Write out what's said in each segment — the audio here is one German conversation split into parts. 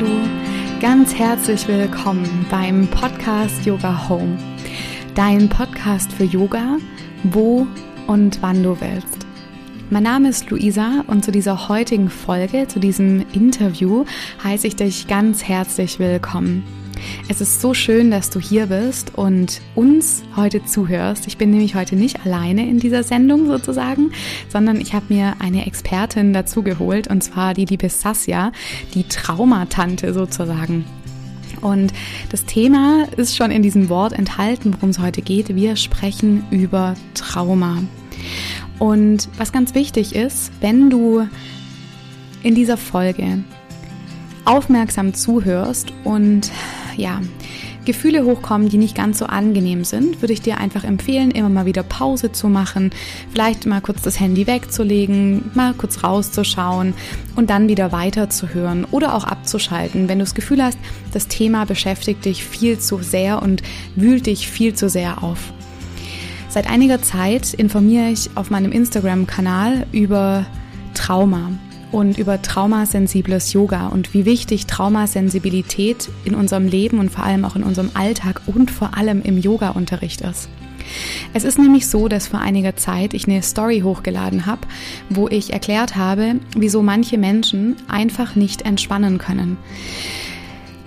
Hallo, ganz herzlich willkommen beim Podcast Yoga Home. Dein Podcast für Yoga, wo und wann du willst. Mein Name ist Luisa und zu dieser heutigen Folge, zu diesem Interview, heiße ich dich ganz herzlich willkommen. Es ist so schön, dass du hier bist und uns heute zuhörst. Ich bin nämlich heute nicht alleine in dieser Sendung sozusagen, sondern ich habe mir eine Expertin dazugeholt und zwar die liebe Sasja, die Traumatante sozusagen. Und das Thema ist schon in diesem Wort enthalten, worum es heute geht. Wir sprechen über Trauma. Und was ganz wichtig ist, wenn du in dieser Folge aufmerksam zuhörst und ja, Gefühle hochkommen, die nicht ganz so angenehm sind, würde ich dir einfach empfehlen, immer mal wieder Pause zu machen, vielleicht mal kurz das Handy wegzulegen, mal kurz rauszuschauen und dann wieder weiterzuhören oder auch abzuschalten, wenn du das Gefühl hast, das Thema beschäftigt dich viel zu sehr und wühlt dich viel zu sehr auf. Seit einiger Zeit informiere ich auf meinem Instagram-Kanal über Trauma und über traumasensibles Yoga und wie wichtig Traumasensibilität in unserem Leben und vor allem auch in unserem Alltag und vor allem im Yoga-Unterricht ist. Es ist nämlich so, dass vor einiger Zeit ich eine Story hochgeladen habe, wo ich erklärt habe, wieso manche Menschen einfach nicht entspannen können.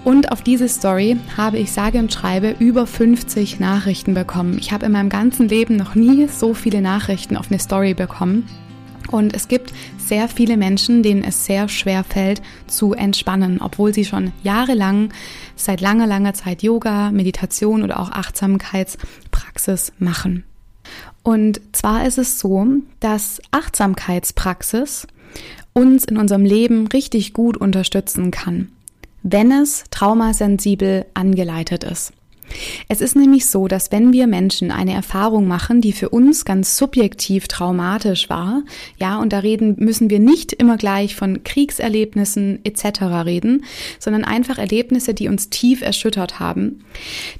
Und auf diese Story habe ich sage und schreibe über 50 Nachrichten bekommen. Ich habe in meinem ganzen Leben noch nie so viele Nachrichten auf eine Story bekommen. Und es gibt sehr viele Menschen, denen es sehr schwer fällt zu entspannen, obwohl sie schon jahrelang, seit langer, langer Zeit Yoga, Meditation oder auch Achtsamkeitspraxis machen. Und zwar ist es so, dass Achtsamkeitspraxis uns in unserem Leben richtig gut unterstützen kann, wenn es traumasensibel angeleitet ist. Es ist nämlich so, dass wenn wir Menschen eine Erfahrung machen, die für uns ganz subjektiv traumatisch war, ja, und da reden müssen wir nicht immer gleich von Kriegserlebnissen etc. reden, sondern einfach Erlebnisse, die uns tief erschüttert haben,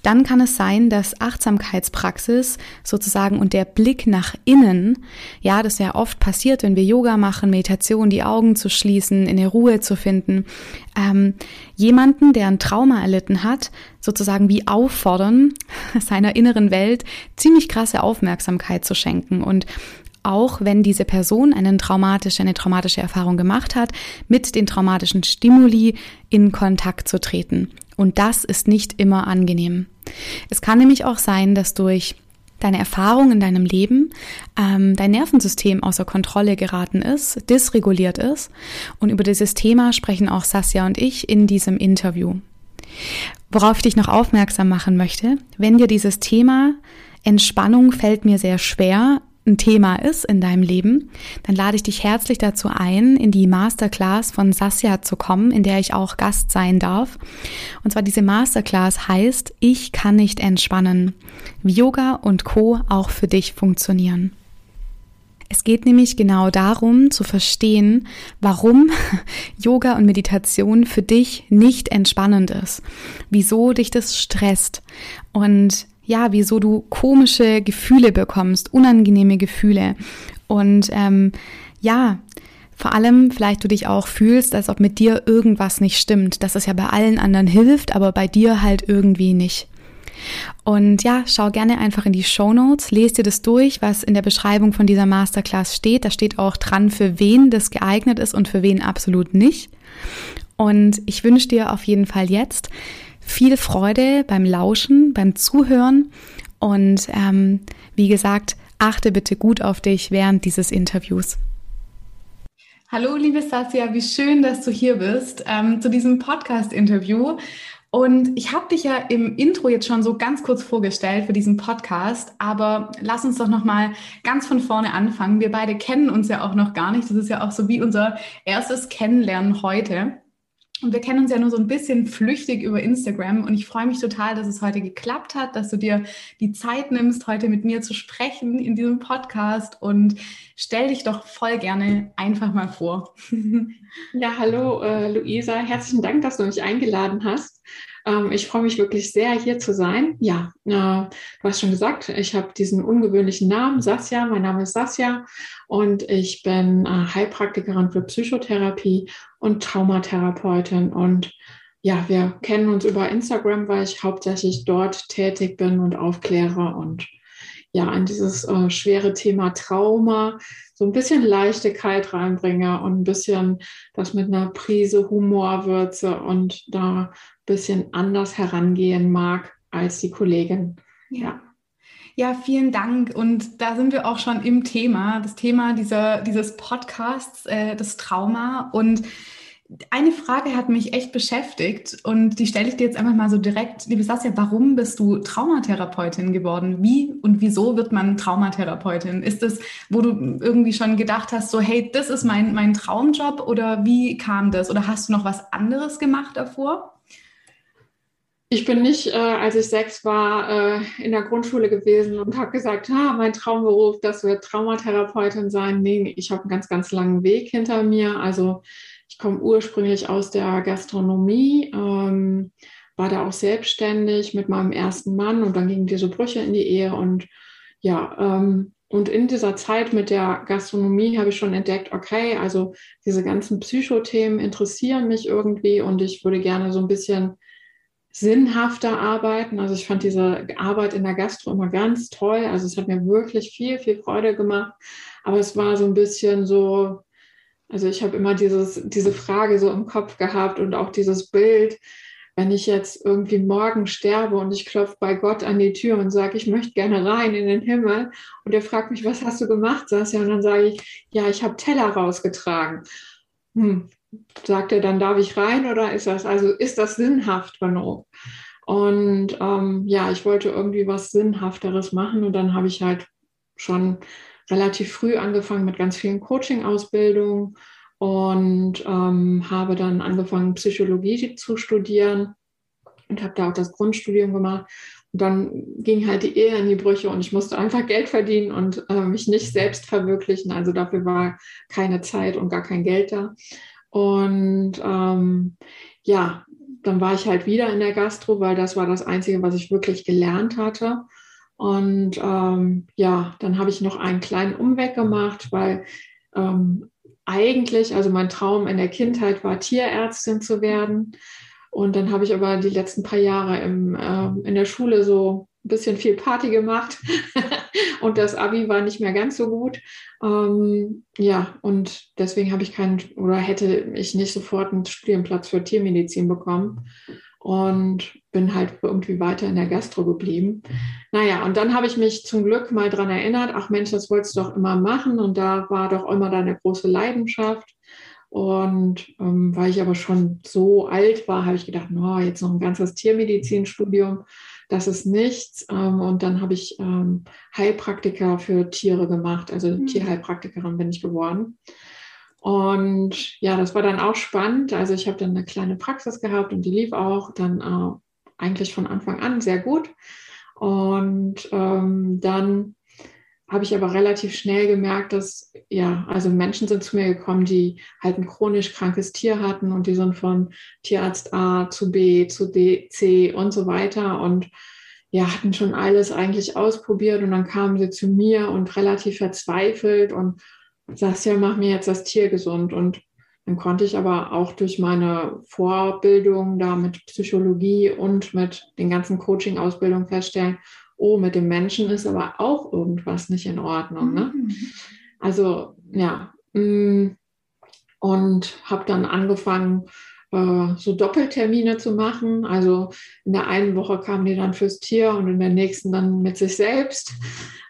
dann kann es sein, dass Achtsamkeitspraxis sozusagen und der Blick nach innen, ja, das ja oft passiert, wenn wir Yoga machen, Meditation, die Augen zu schließen, in der Ruhe zu finden, ähm, jemanden, der ein Trauma erlitten hat, sozusagen wie auffordern, seiner inneren Welt ziemlich krasse Aufmerksamkeit zu schenken und auch wenn diese Person eine traumatische, eine traumatische Erfahrung gemacht hat, mit den traumatischen Stimuli in Kontakt zu treten. Und das ist nicht immer angenehm. Es kann nämlich auch sein, dass durch deine Erfahrung in deinem Leben, ähm, dein Nervensystem außer Kontrolle geraten ist, dysreguliert ist. Und über dieses Thema sprechen auch Sasja und ich in diesem Interview. Worauf ich dich noch aufmerksam machen möchte, wenn dir dieses Thema Entspannung fällt mir sehr schwer, ein Thema ist in deinem Leben, dann lade ich dich herzlich dazu ein, in die Masterclass von Sasja zu kommen, in der ich auch Gast sein darf. Und zwar diese Masterclass heißt, ich kann nicht entspannen, wie Yoga und Co auch für dich funktionieren. Es geht nämlich genau darum zu verstehen, warum Yoga und Meditation für dich nicht entspannend ist, wieso dich das stresst und ja, wieso du komische Gefühle bekommst, unangenehme Gefühle. Und ähm, ja, vor allem vielleicht du dich auch fühlst, als ob mit dir irgendwas nicht stimmt, dass es ja bei allen anderen hilft, aber bei dir halt irgendwie nicht. Und ja, schau gerne einfach in die Show Notes, lest dir das durch, was in der Beschreibung von dieser Masterclass steht. Da steht auch dran, für wen das geeignet ist und für wen absolut nicht. Und ich wünsche dir auf jeden Fall jetzt viel Freude beim Lauschen, beim Zuhören und ähm, wie gesagt, achte bitte gut auf dich während dieses Interviews. Hallo, liebe Sasja, wie schön, dass du hier bist ähm, zu diesem Podcast-Interview. Und ich habe dich ja im Intro jetzt schon so ganz kurz vorgestellt für diesen Podcast, aber lass uns doch noch mal ganz von vorne anfangen. Wir beide kennen uns ja auch noch gar nicht. Das ist ja auch so wie unser erstes Kennenlernen heute. Und wir kennen uns ja nur so ein bisschen flüchtig über Instagram und ich freue mich total, dass es heute geklappt hat, dass du dir die Zeit nimmst, heute mit mir zu sprechen in diesem Podcast und stell dich doch voll gerne einfach mal vor. Ja, hallo äh, Luisa, herzlichen Dank, dass du mich eingeladen hast. Ähm, ich freue mich wirklich sehr, hier zu sein. Ja, äh, du hast schon gesagt, ich habe diesen ungewöhnlichen Namen, Sasja. Mein Name ist Sasja und ich bin äh, Heilpraktikerin für Psychotherapie und Traumatherapeutin und ja, wir kennen uns über Instagram, weil ich hauptsächlich dort tätig bin und aufkläre und ja, an dieses äh, schwere Thema Trauma so ein bisschen Leichtigkeit reinbringe und ein bisschen das mit einer Prise Humor würze und da ein bisschen anders herangehen mag als die Kollegin. Ja. Ja, vielen Dank. Und da sind wir auch schon im Thema, das Thema dieser, dieses Podcasts, äh, das Trauma. Und eine Frage hat mich echt beschäftigt und die stelle ich dir jetzt einfach mal so direkt. Liebe Sasja, warum bist du Traumatherapeutin geworden? Wie und wieso wird man Traumatherapeutin? Ist das, wo du irgendwie schon gedacht hast, so hey, das ist mein, mein Traumjob oder wie kam das? Oder hast du noch was anderes gemacht davor? Ich bin nicht, äh, als ich sechs war, äh, in der Grundschule gewesen und habe gesagt, ah, mein Traumberuf, das wird Traumatherapeutin sein. Nee, ich habe einen ganz, ganz langen Weg hinter mir. Also ich komme ursprünglich aus der Gastronomie, ähm, war da auch selbstständig mit meinem ersten Mann und dann gingen diese Brüche in die Ehe und ja, ähm, und in dieser Zeit mit der Gastronomie habe ich schon entdeckt, okay, also diese ganzen Psychothemen interessieren mich irgendwie und ich würde gerne so ein bisschen sinnhafter arbeiten. Also ich fand diese Arbeit in der Gastro immer ganz toll. Also es hat mir wirklich viel, viel Freude gemacht. Aber es war so ein bisschen so, also ich habe immer dieses, diese Frage so im Kopf gehabt und auch dieses Bild, wenn ich jetzt irgendwie morgen sterbe und ich klopfe bei Gott an die Tür und sage, ich möchte gerne rein in den Himmel und er fragt mich, was hast du gemacht, Sasja? Und dann sage ich, ja, ich habe Teller rausgetragen. Hm, sagt er, dann darf ich rein oder ist das, also ist das sinnhaft genug? Und ähm, ja, ich wollte irgendwie was Sinnhafteres machen und dann habe ich halt schon relativ früh angefangen mit ganz vielen Coaching-Ausbildungen und ähm, habe dann angefangen, Psychologie zu studieren und habe da auch das Grundstudium gemacht. Und dann ging halt die Ehe in die Brüche und ich musste einfach Geld verdienen und äh, mich nicht selbst verwirklichen. Also dafür war keine Zeit und gar kein Geld da. Und ähm, ja, dann war ich halt wieder in der Gastro, weil das war das Einzige, was ich wirklich gelernt hatte. Und ähm, ja, dann habe ich noch einen kleinen Umweg gemacht, weil ähm, eigentlich, also mein Traum in der Kindheit war, Tierärztin zu werden. Und dann habe ich aber die letzten paar Jahre im, äh, in der Schule so ein bisschen viel Party gemacht und das Abi war nicht mehr ganz so gut. Ähm, ja, und deswegen habe ich keinen oder hätte ich nicht sofort einen Studienplatz für Tiermedizin bekommen und bin halt irgendwie weiter in der Gastro geblieben. Naja, und dann habe ich mich zum Glück mal daran erinnert, ach Mensch, das wolltest du doch immer machen und da war doch immer deine große Leidenschaft. Und ähm, weil ich aber schon so alt war, habe ich gedacht, no, jetzt noch ein ganzes Tiermedizinstudium, das ist nichts. Ähm, und dann habe ich ähm, Heilpraktiker für Tiere gemacht, also mhm. Tierheilpraktikerin bin ich geworden. Und ja, das war dann auch spannend. Also ich habe dann eine kleine Praxis gehabt und die lief auch dann äh, eigentlich von Anfang an sehr gut. Und ähm, dann habe ich aber relativ schnell gemerkt, dass ja, also Menschen sind zu mir gekommen, die halt ein chronisch krankes Tier hatten und die sind von Tierarzt A zu B zu D, C und so weiter und ja, hatten schon alles eigentlich ausprobiert und dann kamen sie zu mir und relativ verzweifelt und sagst ja, mach mir jetzt das Tier gesund. Und dann konnte ich aber auch durch meine Vorbildung da mit Psychologie und mit den ganzen Coaching-Ausbildungen feststellen, oh, mit dem Menschen ist aber auch irgendwas nicht in Ordnung. Ne? Mhm. Also ja, mm, und habe dann angefangen, so Doppeltermine zu machen. Also in der einen Woche kamen die dann fürs Tier und in der nächsten dann mit sich selbst.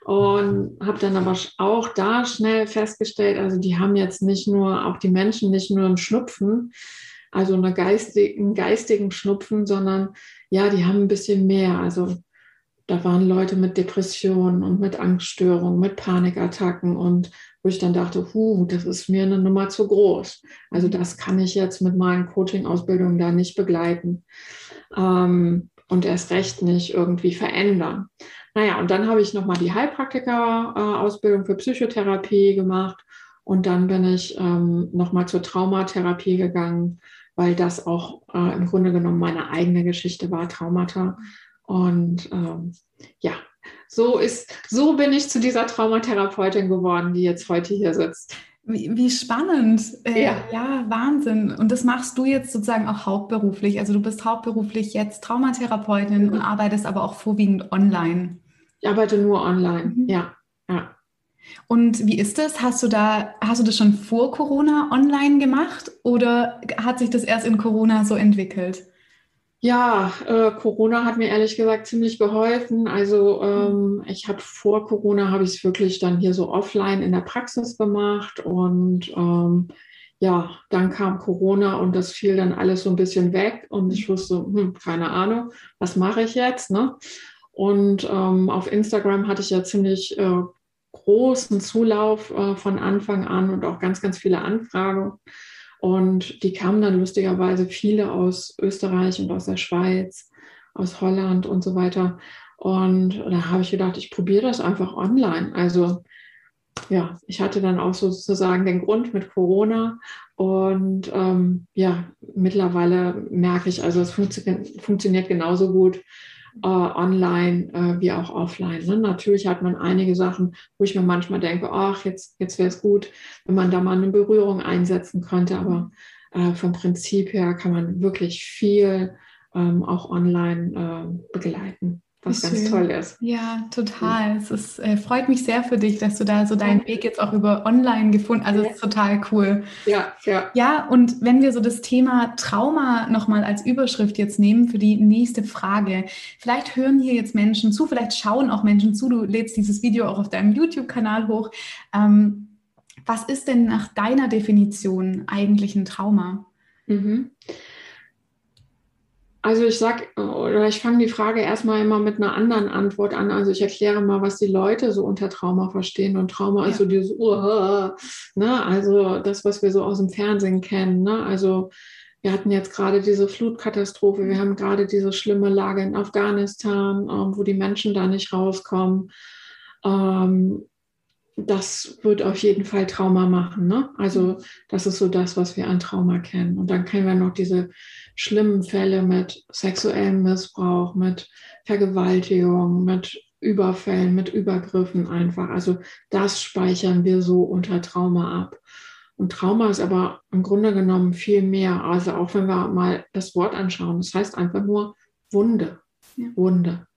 Und habe dann aber auch da schnell festgestellt, also die haben jetzt nicht nur, auch die Menschen nicht nur einen Schnupfen, also einen geistigen, geistigen Schnupfen, sondern ja, die haben ein bisschen mehr. Also da waren Leute mit Depressionen und mit Angststörungen, mit Panikattacken und wo ich dann dachte, huh, das ist mir eine Nummer zu groß. Also das kann ich jetzt mit meinen Coaching-Ausbildungen da nicht begleiten ähm, und erst recht nicht irgendwie verändern. Naja, und dann habe ich nochmal die Heilpraktiker-Ausbildung für Psychotherapie gemacht und dann bin ich ähm, nochmal zur Traumatherapie gegangen, weil das auch äh, im Grunde genommen meine eigene Geschichte war, Traumata. Und ähm, ja, so ist, so bin ich zu dieser Traumatherapeutin geworden, die jetzt heute hier sitzt. Wie, wie spannend. Äh, ja. ja, Wahnsinn. Und das machst du jetzt sozusagen auch hauptberuflich. Also du bist hauptberuflich jetzt Traumatherapeutin mhm. und arbeitest aber auch vorwiegend online. Ich arbeite nur online, mhm. ja. ja. Und wie ist das? Hast du da, hast du das schon vor Corona online gemacht oder hat sich das erst in Corona so entwickelt? Ja, äh, Corona hat mir ehrlich gesagt ziemlich geholfen. Also ähm, ich habe vor Corona habe ich es wirklich dann hier so offline in der Praxis gemacht und ähm, ja, dann kam Corona und das fiel dann alles so ein bisschen weg und ich wusste, hm, keine Ahnung, was mache ich jetzt? Ne? Und ähm, auf Instagram hatte ich ja ziemlich äh, großen Zulauf äh, von Anfang an und auch ganz, ganz viele Anfragen. Und die kamen dann lustigerweise viele aus Österreich und aus der Schweiz, aus Holland und so weiter. Und da habe ich gedacht, ich probiere das einfach online. Also ja, ich hatte dann auch sozusagen den Grund mit Corona. Und ähm, ja, mittlerweile merke ich, also es funktio funktioniert genauso gut äh, online äh, wie auch offline. Ne? Natürlich hat man einige Sachen, wo ich mir manchmal denke, ach, jetzt, jetzt wäre es gut, wenn man da mal eine Berührung einsetzen könnte. Aber äh, vom Prinzip her kann man wirklich viel ähm, auch online äh, begleiten was ganz schön. toll ist. Ja, total. Es ist, äh, freut mich sehr für dich, dass du da so deinen Weg jetzt auch über online gefunden hast. Also es ist total cool. Ja, ja. Ja, und wenn wir so das Thema Trauma nochmal als Überschrift jetzt nehmen für die nächste Frage. Vielleicht hören hier jetzt Menschen zu, vielleicht schauen auch Menschen zu. Du lädst dieses Video auch auf deinem YouTube-Kanal hoch. Ähm, was ist denn nach deiner Definition eigentlich ein Trauma? Mhm. Also ich sag, oder ich fange die Frage erstmal immer mit einer anderen Antwort an. Also ich erkläre mal, was die Leute so unter Trauma verstehen. Und Trauma ja. ist so dieses, uh, ne? also das, was wir so aus dem Fernsehen kennen. Ne? Also wir hatten jetzt gerade diese Flutkatastrophe, wir haben gerade diese schlimme Lage in Afghanistan, ähm, wo die Menschen da nicht rauskommen. Ähm, das wird auf jeden Fall Trauma machen. Ne? Also das ist so das, was wir an Trauma kennen. Und dann kennen wir noch diese schlimmen Fälle mit sexuellem Missbrauch, mit Vergewaltigung, mit Überfällen, mit Übergriffen einfach. Also das speichern wir so unter Trauma ab. Und Trauma ist aber im Grunde genommen viel mehr. Also auch wenn wir mal das Wort anschauen, das heißt einfach nur Wunde. Ja. Wunde.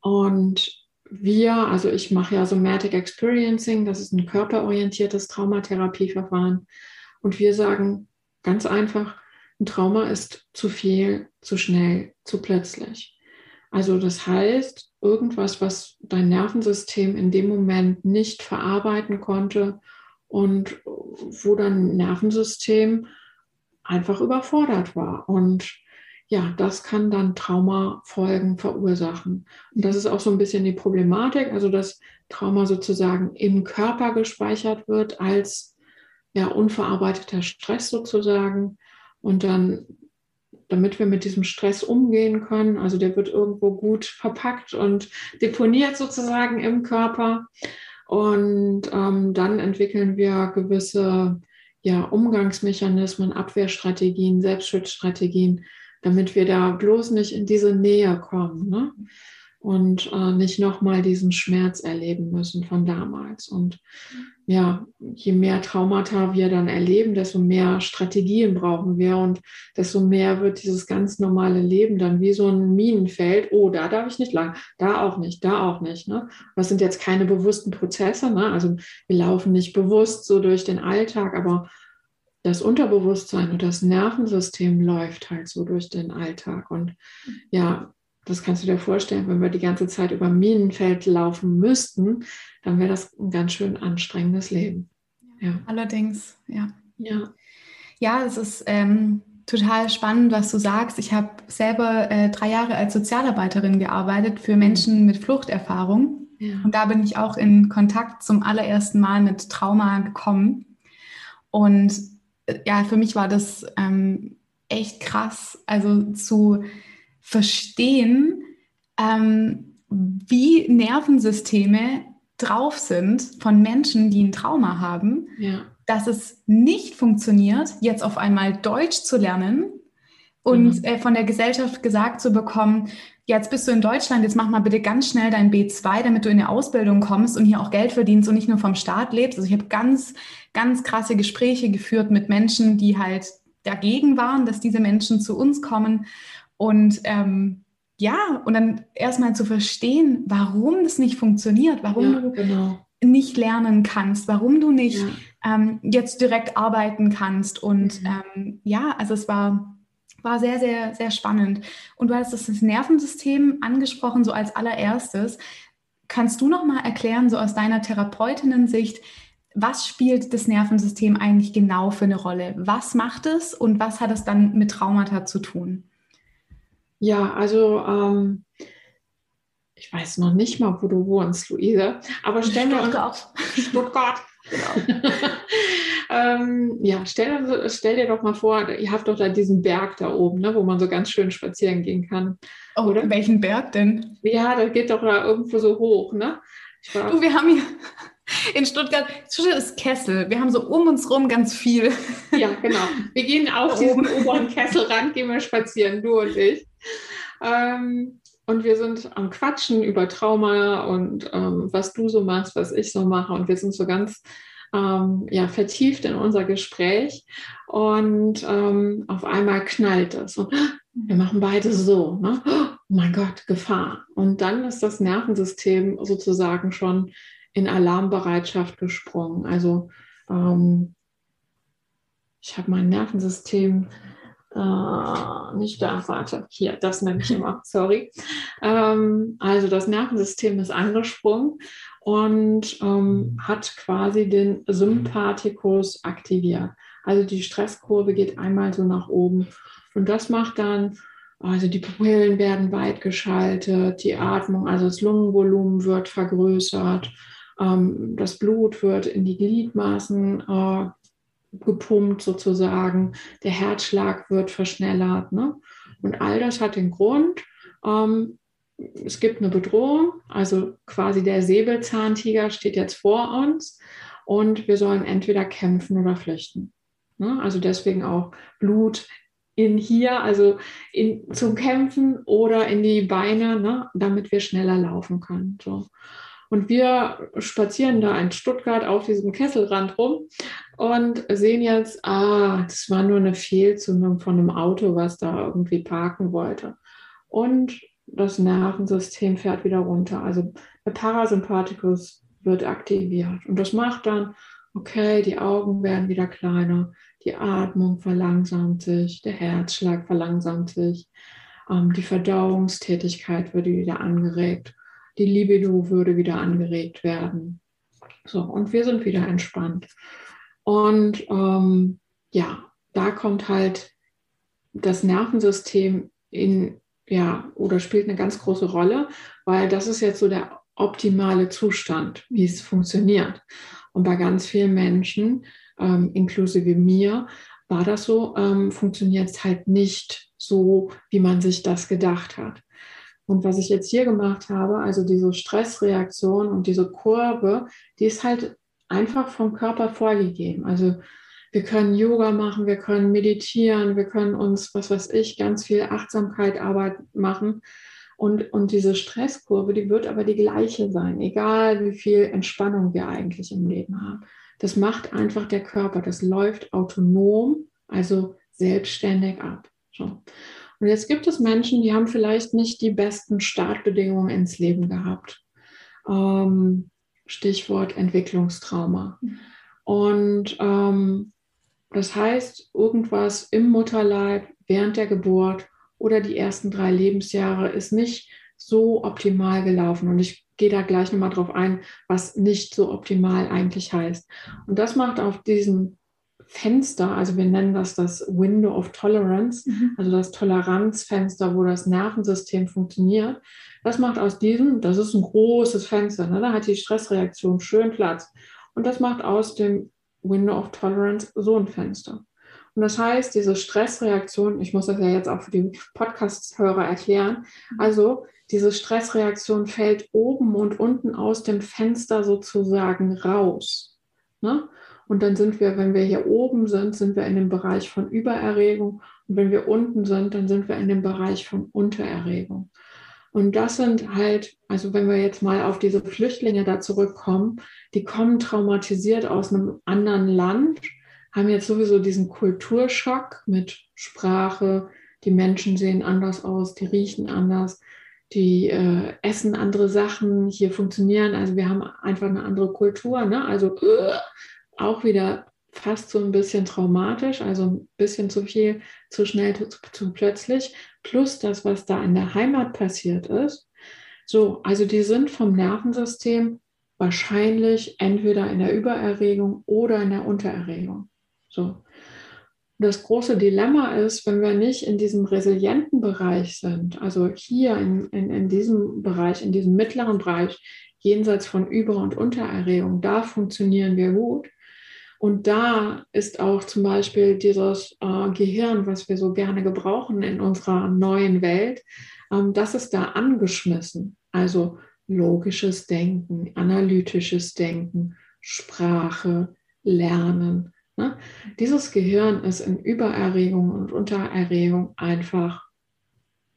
Und wir, also ich mache ja Somatic Experiencing, das ist ein körperorientiertes Traumatherapieverfahren. Und wir sagen ganz einfach, ein Trauma ist zu viel, zu schnell, zu plötzlich. Also das heißt, irgendwas, was dein Nervensystem in dem Moment nicht verarbeiten konnte und wo dein Nervensystem einfach überfordert war. Und ja, das kann dann Traumafolgen verursachen. Und das ist auch so ein bisschen die Problematik, also dass Trauma sozusagen im Körper gespeichert wird als ja, unverarbeiteter Stress sozusagen. Und dann, damit wir mit diesem Stress umgehen können, also der wird irgendwo gut verpackt und deponiert sozusagen im Körper. Und ähm, dann entwickeln wir gewisse ja, Umgangsmechanismen, Abwehrstrategien, Selbstschutzstrategien, damit wir da bloß nicht in diese Nähe kommen. Ne? Und äh, nicht nochmal diesen Schmerz erleben müssen von damals. Und ja, je mehr Traumata wir dann erleben, desto mehr Strategien brauchen wir und desto mehr wird dieses ganz normale Leben dann wie so ein Minenfeld. Oh, da darf ich nicht lang, da auch nicht, da auch nicht. Ne? Das sind jetzt keine bewussten Prozesse. Ne? Also wir laufen nicht bewusst so durch den Alltag, aber das Unterbewusstsein und das Nervensystem läuft halt so durch den Alltag. Und ja, das kannst du dir vorstellen, wenn wir die ganze Zeit über Minenfeld laufen müssten, dann wäre das ein ganz schön anstrengendes Leben. Ja. Allerdings, ja. Ja, ja es ist ähm, total spannend, was du sagst. Ich habe selber äh, drei Jahre als Sozialarbeiterin gearbeitet für Menschen mit Fluchterfahrung. Ja. Und da bin ich auch in Kontakt zum allerersten Mal mit Trauma gekommen. Und äh, ja, für mich war das ähm, echt krass, also zu verstehen, ähm, wie Nervensysteme drauf sind von Menschen, die ein Trauma haben, ja. dass es nicht funktioniert, jetzt auf einmal Deutsch zu lernen Und mhm. äh, von der Gesellschaft gesagt zu bekommen, jetzt bist du in Deutschland, jetzt mach mal bitte ganz schnell dein B2, damit du in eine Ausbildung kommst und hier auch Geld verdienst und nicht nur vom Staat lebst. Also ich habe ganz, ganz krasse Gespräche geführt mit Menschen, die halt dagegen waren, dass diese Menschen zu uns kommen. Und ähm, ja, und dann erstmal zu verstehen, warum das nicht funktioniert, warum ja, du genau. nicht lernen kannst, warum du nicht ja. ähm, jetzt direkt arbeiten kannst. Und mhm. ähm, ja, also es war war sehr, sehr, sehr spannend. Und du hast das Nervensystem angesprochen, so als allererstes. Kannst du noch mal erklären, so aus deiner Therapeutinnen-Sicht, was spielt das Nervensystem eigentlich genau für eine Rolle? Was macht es und was hat es dann mit Traumata zu tun? Ja, also ähm, ich weiß noch nicht mal, wo du wohnst, Luise, aber stell mir Stuttgart. Stuttgart. Genau. ähm, ja, stell, stell, dir doch mal vor, ihr habt doch da diesen Berg da oben, ne, wo man so ganz schön spazieren gehen kann. Oh, oder? welchen Berg denn? Ja, der geht doch da irgendwo so hoch, ne? Du, wir haben hier in Stuttgart, Stuttgart ist Kessel. Wir haben so um uns rum ganz viel. Ja, genau. Wir gehen auf diesen oberen Kesselrand, gehen wir spazieren, du und ich. Ähm, und wir sind am Quatschen über Trauma und ähm, was du so machst, was ich so mache. Und wir sind so ganz ähm, ja, vertieft in unser Gespräch. Und ähm, auf einmal knallt es. Und wir machen beide so. Ne? Oh mein Gott, Gefahr. Und dann ist das Nervensystem sozusagen schon in Alarmbereitschaft gesprungen. Also ähm, ich habe mein Nervensystem äh, nicht da, warte, hier, das nenne ich immer, sorry. Ähm, also das Nervensystem ist angesprungen und ähm, hat quasi den Sympathikus aktiviert. Also die Stresskurve geht einmal so nach oben und das macht dann, also die Pupillen werden weit geschaltet, die Atmung, also das Lungenvolumen wird vergrößert, ähm, das Blut wird in die Gliedmaßen äh, gepumpt sozusagen, der Herzschlag wird verschnellert. Ne? Und all das hat den Grund, ähm, es gibt eine Bedrohung, also quasi der Säbelzahntiger steht jetzt vor uns und wir sollen entweder kämpfen oder flüchten. Ne? Also deswegen auch Blut in hier, also in, zum Kämpfen oder in die Beine, ne? damit wir schneller laufen können. So. Und wir spazieren da in Stuttgart auf diesem Kesselrand rum und sehen jetzt, ah, das war nur eine Fehlzündung von einem Auto, was da irgendwie parken wollte. Und das Nervensystem fährt wieder runter. Also der Parasympathikus wird aktiviert. Und das macht dann, okay, die Augen werden wieder kleiner, die Atmung verlangsamt sich, der Herzschlag verlangsamt sich, ähm, die Verdauungstätigkeit wird wieder angeregt die Libido würde wieder angeregt werden. So, und wir sind wieder entspannt. Und ähm, ja, da kommt halt das Nervensystem in, ja, oder spielt eine ganz große Rolle, weil das ist jetzt so der optimale Zustand, wie es funktioniert. Und bei ganz vielen Menschen, ähm, inklusive mir, war das so, ähm, funktioniert es halt nicht so, wie man sich das gedacht hat. Und was ich jetzt hier gemacht habe, also diese Stressreaktion und diese Kurve, die ist halt einfach vom Körper vorgegeben. Also wir können Yoga machen, wir können meditieren, wir können uns, was weiß ich, ganz viel Achtsamkeitarbeit machen. Und, und diese Stresskurve, die wird aber die gleiche sein, egal wie viel Entspannung wir eigentlich im Leben haben. Das macht einfach der Körper, das läuft autonom, also selbstständig ab. So. Und jetzt gibt es Menschen, die haben vielleicht nicht die besten Startbedingungen ins Leben gehabt. Ähm, Stichwort Entwicklungstrauma. Und ähm, das heißt, irgendwas im Mutterleib während der Geburt oder die ersten drei Lebensjahre ist nicht so optimal gelaufen. Und ich gehe da gleich nochmal drauf ein, was nicht so optimal eigentlich heißt. Und das macht auf diesen Fenster, also wir nennen das das Window of Tolerance, mhm. also das Toleranzfenster, wo das Nervensystem funktioniert. Das macht aus diesem, das ist ein großes Fenster, ne? da hat die Stressreaktion schön Platz. Und das macht aus dem Window of Tolerance so ein Fenster. Und das heißt, diese Stressreaktion, ich muss das ja jetzt auch für die Podcast-Hörer erklären, mhm. also diese Stressreaktion fällt oben und unten aus dem Fenster sozusagen raus. Ne? Und dann sind wir, wenn wir hier oben sind, sind wir in dem Bereich von Übererregung Und wenn wir unten sind, dann sind wir in dem Bereich von Untererregung. Und das sind halt, also wenn wir jetzt mal auf diese Flüchtlinge da zurückkommen, die kommen traumatisiert aus einem anderen Land, haben jetzt sowieso diesen Kulturschock mit Sprache, die Menschen sehen anders aus, die riechen anders, die äh, essen andere Sachen, hier funktionieren, also wir haben einfach eine andere Kultur, ne? also äh, auch wieder fast so ein bisschen traumatisch, also ein bisschen zu viel, zu schnell, zu, zu plötzlich, plus das, was da in der Heimat passiert ist. So, also die sind vom Nervensystem wahrscheinlich entweder in der Übererregung oder in der Untererregung. So. Das große Dilemma ist, wenn wir nicht in diesem resilienten Bereich sind, also hier in, in, in diesem Bereich, in diesem mittleren Bereich, jenseits von Über- und Untererregung, da funktionieren wir gut, und da ist auch zum Beispiel dieses äh, Gehirn, was wir so gerne gebrauchen in unserer neuen Welt, ähm, das ist da angeschmissen. Also logisches Denken, analytisches Denken, Sprache, Lernen. Ne? Dieses Gehirn ist in Übererregung und Untererregung einfach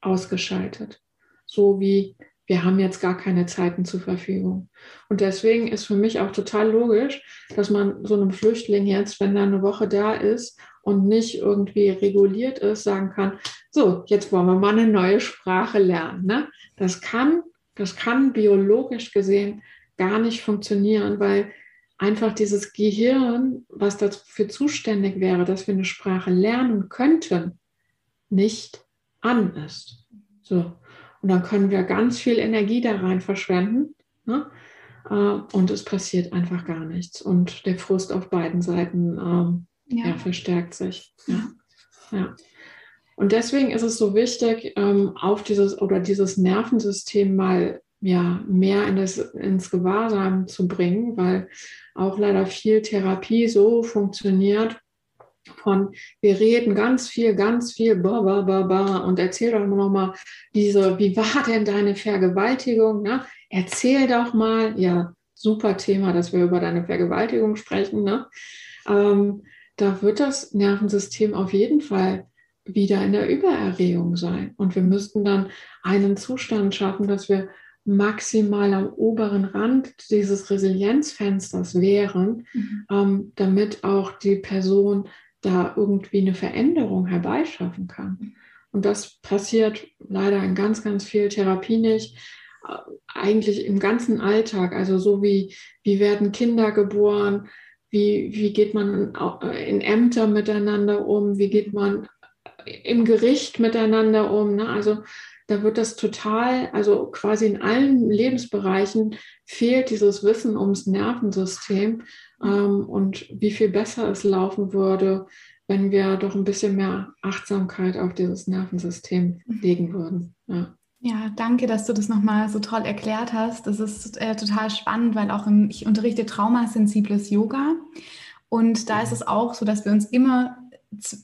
ausgeschaltet. So wie wir haben jetzt gar keine Zeiten zur Verfügung. Und deswegen ist für mich auch total logisch, dass man so einem Flüchtling jetzt, wenn er eine Woche da ist und nicht irgendwie reguliert ist, sagen kann, so, jetzt wollen wir mal eine neue Sprache lernen. Ne? Das kann, das kann biologisch gesehen gar nicht funktionieren, weil einfach dieses Gehirn, was dafür zuständig wäre, dass wir eine Sprache lernen könnten, nicht an ist. So. Und dann können wir ganz viel Energie da rein verschwenden. Ne? Äh, und es passiert einfach gar nichts. Und der Frust auf beiden Seiten ähm, ja. Ja, verstärkt sich. Ja. Und deswegen ist es so wichtig, ähm, auf dieses oder dieses Nervensystem mal ja, mehr in das, ins Gewahrsam zu bringen, weil auch leider viel Therapie so funktioniert, von wir reden ganz viel, ganz viel, ba, ba, ba, ba, und erzähl doch noch mal diese, wie war denn deine Vergewaltigung? Ne? Erzähl doch mal, ja, super Thema, dass wir über deine Vergewaltigung sprechen. Ne? Ähm, da wird das Nervensystem auf jeden Fall wieder in der Übererregung sein. Und wir müssten dann einen Zustand schaffen, dass wir maximal am oberen Rand dieses Resilienzfensters wären, mhm. ähm, damit auch die Person da irgendwie eine Veränderung herbeischaffen kann. Und das passiert leider in ganz, ganz viel Therapie nicht. Äh, eigentlich im ganzen Alltag, also so wie, wie werden Kinder geboren, wie, wie geht man in Ämter miteinander um, wie geht man im Gericht miteinander um. Ne? Also da wird das total, also quasi in allen Lebensbereichen fehlt dieses Wissen ums Nervensystem ähm, und wie viel besser es laufen würde, wenn wir doch ein bisschen mehr Achtsamkeit auf dieses Nervensystem mhm. legen würden. Ja. Ja, danke, dass du das nochmal so toll erklärt hast. Das ist äh, total spannend, weil auch im, ich unterrichte traumasensibles Yoga. Und da ist es auch so, dass wir uns immer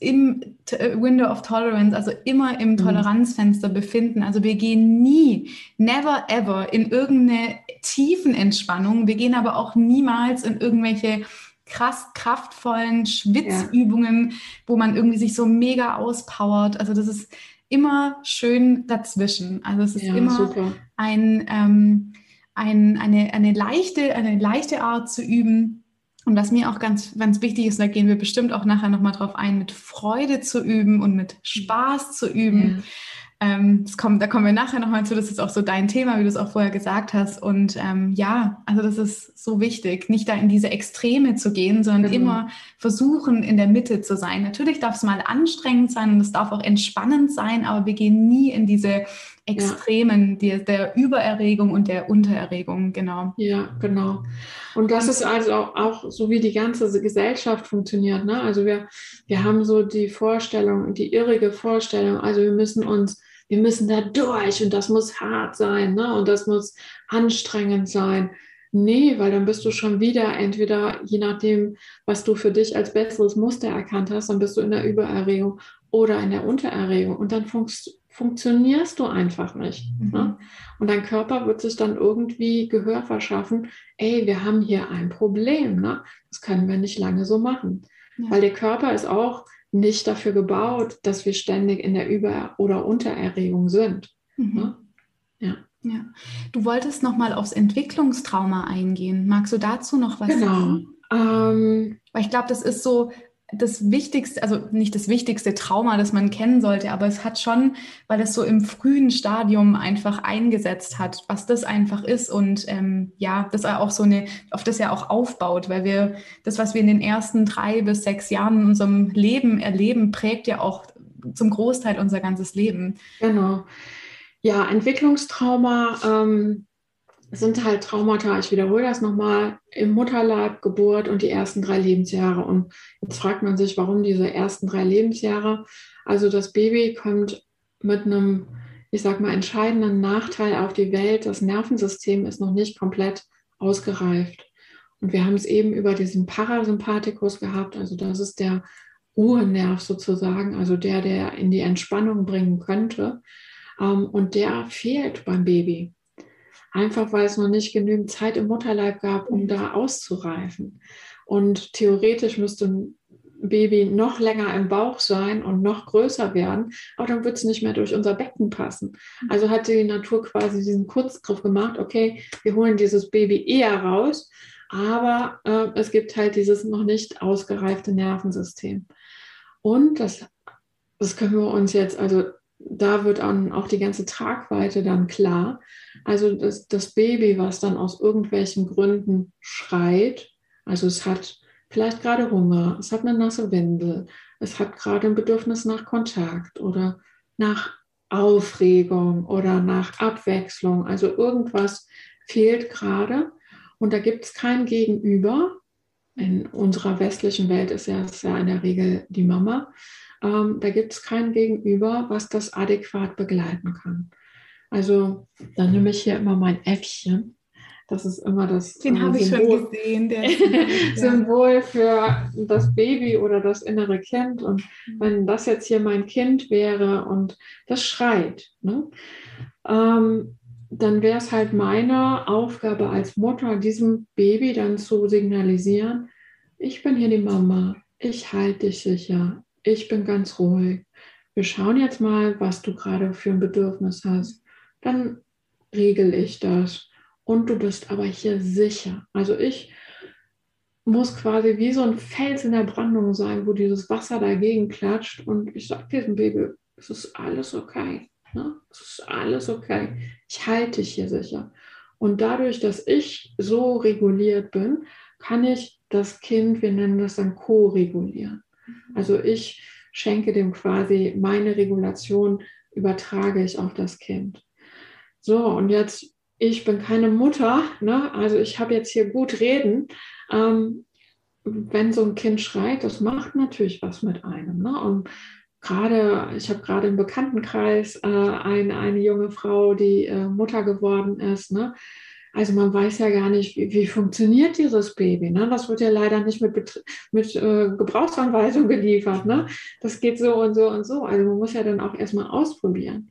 im äh, Window of Tolerance, also immer im mhm. Toleranzfenster befinden. Also wir gehen nie, never ever in irgendeine tiefen Entspannung. Wir gehen aber auch niemals in irgendwelche krass kraftvollen Schwitzübungen, ja. wo man irgendwie sich so mega auspowert. Also das ist immer schön dazwischen. Also es ist ja, immer super. ein, ähm, ein, eine, eine, leichte, eine leichte Art zu üben und was mir auch ganz, ganz wichtig ist, da gehen wir bestimmt auch nachher nochmal drauf ein, mit Freude zu üben und mit Spaß zu üben. Ja. Ähm, das kommt, da kommen wir nachher nochmal zu. Das ist auch so dein Thema, wie du es auch vorher gesagt hast. Und ähm, ja, also das ist so wichtig, nicht da in diese Extreme zu gehen, sondern genau. immer versuchen, in der Mitte zu sein. Natürlich darf es mal anstrengend sein und es darf auch entspannend sein, aber wir gehen nie in diese Extremen ja. der, der Übererregung und der Untererregung, genau. Ja, genau. Und das ist also auch, so, wie die ganze Gesellschaft funktioniert. Ne? Also wir, wir haben so die Vorstellung, die irrige Vorstellung, also wir müssen uns, wir müssen da durch und das muss hart sein ne? und das muss anstrengend sein. Nee, weil dann bist du schon wieder entweder, je nachdem, was du für dich als besseres Muster erkannt hast, dann bist du in der Übererregung oder in der Untererregung. Und dann funkst, funktionierst du einfach nicht. Mhm. Ne? Und dein Körper wird sich dann irgendwie Gehör verschaffen, ey, wir haben hier ein Problem, ne? das können wir nicht lange so machen. Ja. Weil der Körper ist auch nicht dafür gebaut, dass wir ständig in der Über- oder Untererregung sind. Mhm. Ne? Ja. ja. Du wolltest noch mal aufs Entwicklungstrauma eingehen. Magst du dazu noch was genau. sagen? Ähm, Weil ich glaube, das ist so das wichtigste, also nicht das wichtigste Trauma, das man kennen sollte, aber es hat schon, weil es so im frühen Stadium einfach eingesetzt hat, was das einfach ist und ähm, ja, das auch so eine, auf das ja auch aufbaut, weil wir das, was wir in den ersten drei bis sechs Jahren in unserem Leben erleben, prägt ja auch zum Großteil unser ganzes Leben. Genau. Ja, Entwicklungstrauma ähm, sind halt Traumata, ich wiederhole das nochmal, im Mutterleib, Geburt und die ersten drei Lebensjahre. Und jetzt fragt man sich, warum diese ersten drei Lebensjahre? Also das Baby kommt mit einem, ich sag mal, entscheidenden Nachteil auf die Welt. Das Nervensystem ist noch nicht komplett ausgereift. Und wir haben es eben über diesen Parasympathikus gehabt, also das ist der Urnerv sozusagen, also der, der in die Entspannung bringen könnte. Ähm, und der fehlt beim Baby. Einfach weil es noch nicht genügend Zeit im Mutterleib gab, um da auszureifen. Und theoretisch müsste ein Baby noch länger im Bauch sein und noch größer werden, aber dann wird es nicht mehr durch unser Becken passen. Also hat die Natur quasi diesen Kurzgriff gemacht, okay, wir holen dieses Baby eher raus, aber äh, es gibt halt dieses noch nicht ausgereifte Nervensystem. Und das, das können wir uns jetzt, also da wird dann auch die ganze Tragweite dann klar. Also das, das Baby, was dann aus irgendwelchen Gründen schreit, also es hat vielleicht gerade Hunger, es hat eine nasse Windel, es hat gerade ein Bedürfnis nach Kontakt oder nach Aufregung oder nach Abwechslung. Also irgendwas fehlt gerade und da gibt es kein Gegenüber. In unserer westlichen Welt ist ist ja in der Regel die Mama. Ähm, da gibt es kein Gegenüber, was das adäquat begleiten kann. Also dann nehme ich hier immer mein Äffchen. Das ist immer das Den äh, schon gesehen. Symbol für das Baby oder das innere Kind. Und mhm. wenn das jetzt hier mein Kind wäre und das schreit, ne, ähm, dann wäre es halt meine Aufgabe als Mutter, diesem Baby dann zu signalisieren, ich bin hier die Mama, ich halte dich sicher, ich bin ganz ruhig. Wir schauen jetzt mal, was du gerade für ein Bedürfnis hast. Dann regel ich das. Und du bist aber hier sicher. Also ich muss quasi wie so ein Fels in der Brandung sein, wo dieses Wasser dagegen klatscht. Und ich sage diesem Baby, es ist alles okay. Ne? Es ist alles okay. Ich halte dich hier sicher. Und dadurch, dass ich so reguliert bin, kann ich das Kind, wir nennen das dann co-regulieren. Also ich schenke dem quasi meine Regulation, übertrage ich auf das Kind. So, und jetzt, ich bin keine Mutter, ne? also ich habe jetzt hier gut reden. Ähm, wenn so ein Kind schreit, das macht natürlich was mit einem. Ne? Und gerade, ich habe gerade im Bekanntenkreis äh, ein, eine junge Frau, die äh, Mutter geworden ist. Ne? Also man weiß ja gar nicht, wie, wie funktioniert dieses Baby. Ne? Das wird ja leider nicht mit, mit äh, Gebrauchsanweisung geliefert. Ne? Das geht so und so und so. Also man muss ja dann auch erstmal ausprobieren.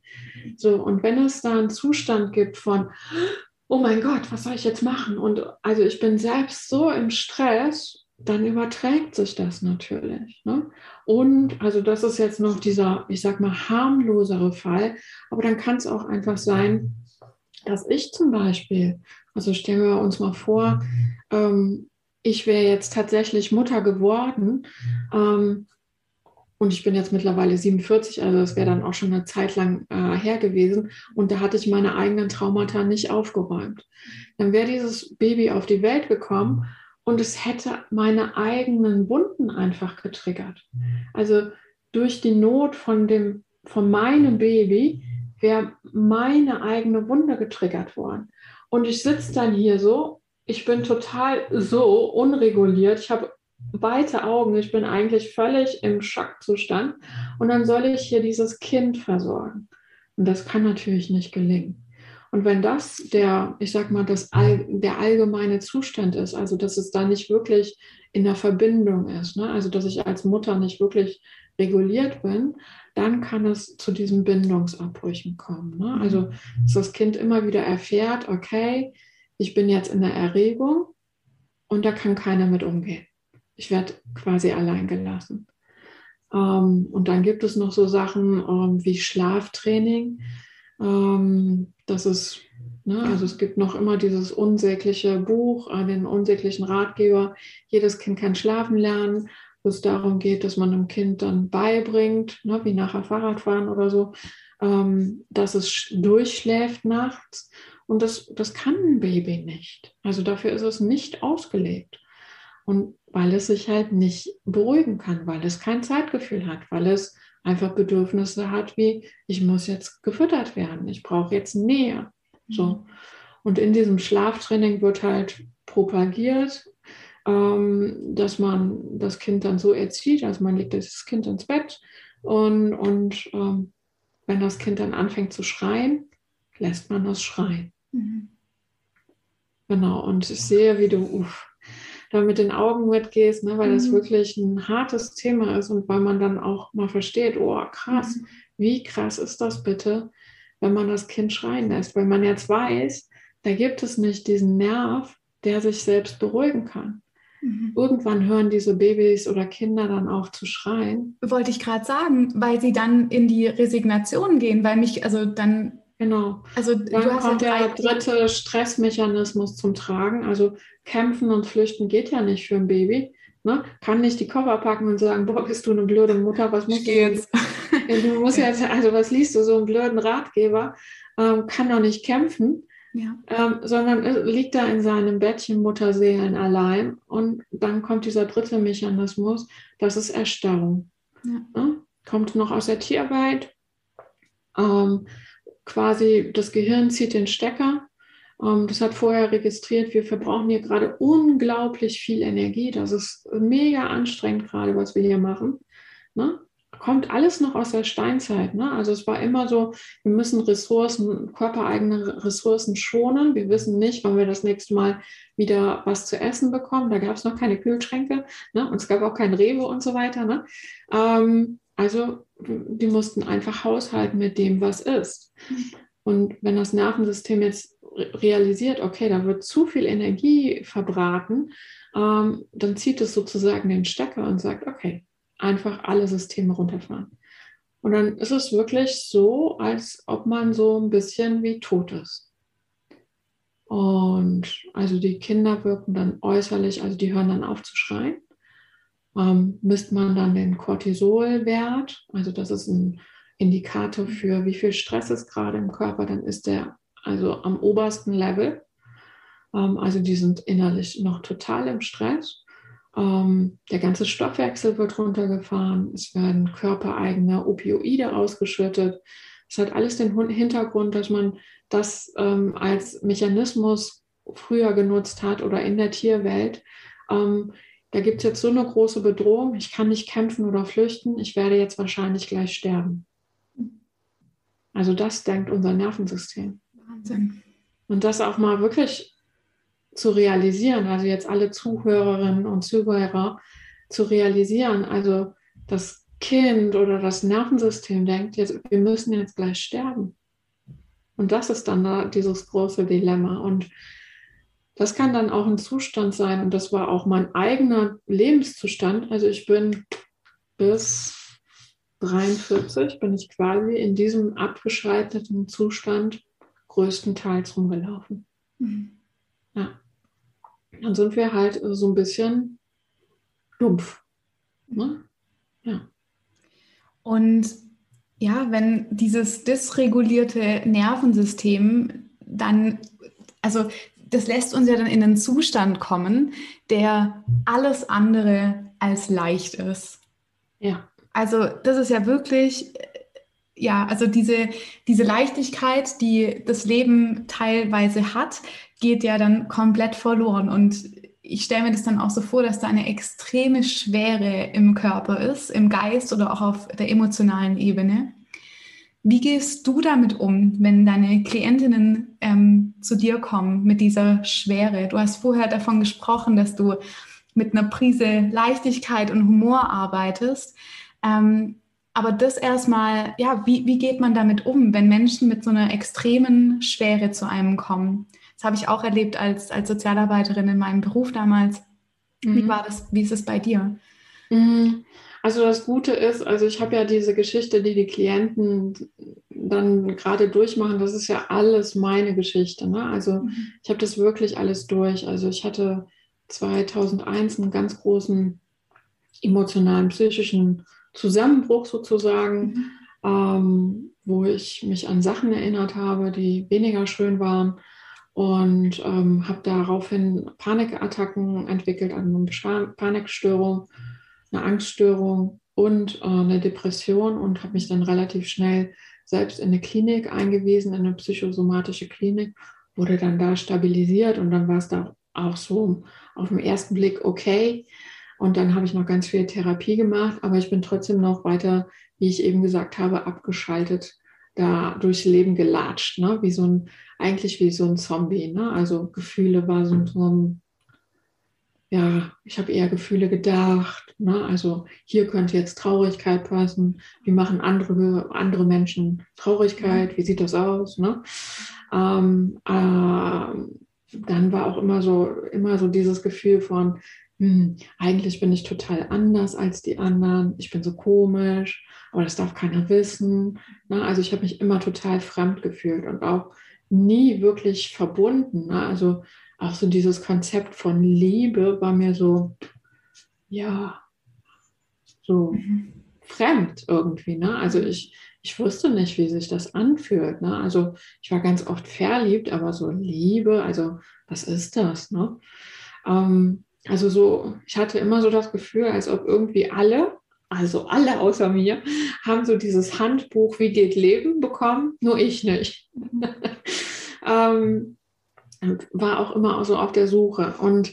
So, und wenn es da einen Zustand gibt von, oh mein Gott, was soll ich jetzt machen? Und also ich bin selbst so im Stress, dann überträgt sich das natürlich. Ne? Und also das ist jetzt noch dieser, ich sag mal, harmlosere Fall, aber dann kann es auch einfach sein, dass ich zum Beispiel, also stellen wir uns mal vor, ähm, ich wäre jetzt tatsächlich Mutter geworden ähm, und ich bin jetzt mittlerweile 47, also das wäre dann auch schon eine Zeit lang äh, her gewesen und da hatte ich meine eigenen Traumata nicht aufgeräumt. Dann wäre dieses Baby auf die Welt gekommen und es hätte meine eigenen Wunden einfach getriggert. Also durch die Not von dem von meinem Baby wäre meine eigene Wunde getriggert worden. Und ich sitze dann hier so, ich bin total so unreguliert, ich habe weite Augen, ich bin eigentlich völlig im Schockzustand und dann soll ich hier dieses Kind versorgen. Und das kann natürlich nicht gelingen. Und wenn das der, ich sag mal, das all, der allgemeine Zustand ist, also dass es da nicht wirklich in der Verbindung ist, ne? also dass ich als Mutter nicht wirklich reguliert bin, dann kann es zu diesen Bindungsabbrüchen kommen. Ne? Also, mhm. dass das Kind immer wieder erfährt, okay, ich bin jetzt in der Erregung und da kann keiner mit umgehen. Ich werde quasi allein gelassen. Ähm, und dann gibt es noch so Sachen ähm, wie Schlaftraining. Ähm, das ist, ne, also es gibt noch immer dieses unsägliche Buch, äh, den unsäglichen Ratgeber. Jedes Kind kann schlafen lernen, wo es darum geht, dass man einem Kind dann beibringt, ne, wie nachher Fahrradfahren oder so, ähm, dass es durchschläft nachts. Und das, das kann ein Baby nicht. Also dafür ist es nicht ausgelegt. Und weil es sich halt nicht beruhigen kann, weil es kein Zeitgefühl hat, weil es einfach Bedürfnisse hat, wie ich muss jetzt gefüttert werden, ich brauche jetzt Nähe. So. Mhm. Und in diesem Schlaftraining wird halt propagiert, dass man das Kind dann so erzieht, also man legt das Kind ins Bett und, und ähm, wenn das Kind dann anfängt zu schreien, lässt man das schreien. Mhm. Genau, und ich sehe, wie du uff, da mit den Augen mitgehst, ne, weil mhm. das wirklich ein hartes Thema ist und weil man dann auch mal versteht, oh krass, mhm. wie krass ist das bitte, wenn man das Kind schreien lässt, weil man jetzt weiß, da gibt es nicht diesen Nerv, der sich selbst beruhigen kann. Mhm. Irgendwann hören diese Babys oder Kinder dann auf zu schreien. Wollte ich gerade sagen, weil sie dann in die Resignation gehen, weil mich, also dann Genau. Also dann kommt ja der dritte Stressmechanismus zum Tragen. Also kämpfen und flüchten geht ja nicht für ein Baby. Ne? Kann nicht die Koffer packen und sagen, boah, bist du eine blöde Mutter, was musst du jetzt? du musst jetzt, also was liest du, so einen blöden Ratgeber, ähm, kann doch nicht kämpfen, ja. ähm, sondern liegt da in seinem Bettchen Mutterseelen allein und dann kommt dieser dritte Mechanismus, das ist Erstarrung. Ja. Kommt noch aus der Tierarbeit. Ähm, quasi das Gehirn zieht den Stecker. Ähm, das hat vorher registriert, wir verbrauchen hier gerade unglaublich viel Energie. Das ist mega anstrengend gerade, was wir hier machen. Ne? Kommt alles noch aus der Steinzeit. Ne? Also es war immer so, wir müssen Ressourcen, körpereigene Ressourcen schonen. Wir wissen nicht, wann wir das nächste Mal wieder was zu essen bekommen. Da gab es noch keine Kühlschränke ne? und es gab auch kein Rewe und so weiter. Ne? Ähm, also die mussten einfach haushalten mit dem, was ist. Und wenn das Nervensystem jetzt realisiert, okay, da wird zu viel Energie verbraten, ähm, dann zieht es sozusagen den Stecker und sagt, okay, einfach alle Systeme runterfahren. Und dann ist es wirklich so, als ob man so ein bisschen wie tot ist. Und also die Kinder wirken dann äußerlich, also die hören dann auf zu schreien ähm, misst man dann den Cortisolwert. Also das ist ein Indikator für, wie viel Stress ist gerade im Körper. Dann ist der also am obersten Level. Ähm, also die sind innerlich noch total im Stress. Ähm, der ganze Stoffwechsel wird runtergefahren. Es werden körpereigene Opioide ausgeschüttet. Es hat alles den Hintergrund, dass man das ähm, als Mechanismus früher genutzt hat oder in der Tierwelt, ähm, da gibt es jetzt so eine große Bedrohung, ich kann nicht kämpfen oder flüchten, ich werde jetzt wahrscheinlich gleich sterben. Also das denkt unser Nervensystem. Wahnsinn. Und das auch mal wirklich zu realisieren, also jetzt alle Zuhörerinnen und Zuhörer zu realisieren, also das Kind oder das Nervensystem denkt jetzt, wir müssen jetzt gleich sterben. Und das ist dann da dieses große Dilemma. Und das kann dann auch ein Zustand sein und das war auch mein eigener Lebenszustand. Also ich bin bis 43 bin ich quasi in diesem abgeschalteten Zustand größtenteils rumgelaufen. Mhm. Ja. Dann sind wir halt so ein bisschen dumpf. Ne? Ja. Und ja, wenn dieses dysregulierte Nervensystem dann, also das lässt uns ja dann in einen Zustand kommen, der alles andere als leicht ist. Ja. Also das ist ja wirklich, ja, also diese, diese Leichtigkeit, die das Leben teilweise hat, geht ja dann komplett verloren. Und ich stelle mir das dann auch so vor, dass da eine extreme Schwere im Körper ist, im Geist oder auch auf der emotionalen Ebene. Wie gehst du damit um, wenn deine Klientinnen ähm, zu dir kommen mit dieser Schwere? Du hast vorher davon gesprochen, dass du mit einer Prise Leichtigkeit und Humor arbeitest. Ähm, aber das erstmal, ja, wie, wie geht man damit um, wenn Menschen mit so einer extremen Schwere zu einem kommen? Das habe ich auch erlebt als, als Sozialarbeiterin in meinem Beruf damals. Mhm. Wie war das? Wie ist es bei dir? Mhm. Also das Gute ist, also ich habe ja diese Geschichte, die die Klienten dann gerade durchmachen, das ist ja alles meine Geschichte. Ne? Also mhm. ich habe das wirklich alles durch. Also ich hatte 2001 einen ganz großen emotionalen, psychischen Zusammenbruch sozusagen, mhm. ähm, wo ich mich an Sachen erinnert habe, die weniger schön waren und ähm, habe daraufhin Panikattacken entwickelt, also eine Panikstörung, eine Angststörung und äh, eine Depression und habe mich dann relativ schnell selbst in eine Klinik eingewiesen, in eine psychosomatische Klinik, wurde dann da stabilisiert und dann war es da auch so auf den ersten Blick okay. Und dann habe ich noch ganz viel Therapie gemacht, aber ich bin trotzdem noch weiter, wie ich eben gesagt habe, abgeschaltet, da durchs Leben gelatscht, ne? wie so ein, eigentlich wie so ein Zombie. Ne? Also Gefühle war so, so ein, ja, ich habe eher Gefühle gedacht. Ne? Also hier könnte jetzt Traurigkeit passen. Wie machen andere, andere Menschen Traurigkeit? Wie sieht das aus? Ne? Ähm, äh, dann war auch immer so, immer so dieses Gefühl von, hm, eigentlich bin ich total anders als die anderen, ich bin so komisch, aber das darf keiner wissen. Ne? Also ich habe mich immer total fremd gefühlt und auch nie wirklich verbunden. Ne? Also auch so dieses Konzept von Liebe war mir so, ja, so mhm. fremd irgendwie. Ne? Also ich, ich wusste nicht, wie sich das anfühlt. Ne? Also ich war ganz oft verliebt, aber so Liebe, also was ist das? Ne? Ähm, also so, ich hatte immer so das Gefühl, als ob irgendwie alle, also alle außer mir, haben so dieses Handbuch, wie geht Leben bekommen, nur ich nicht. ähm, war auch immer so auf der Suche. Und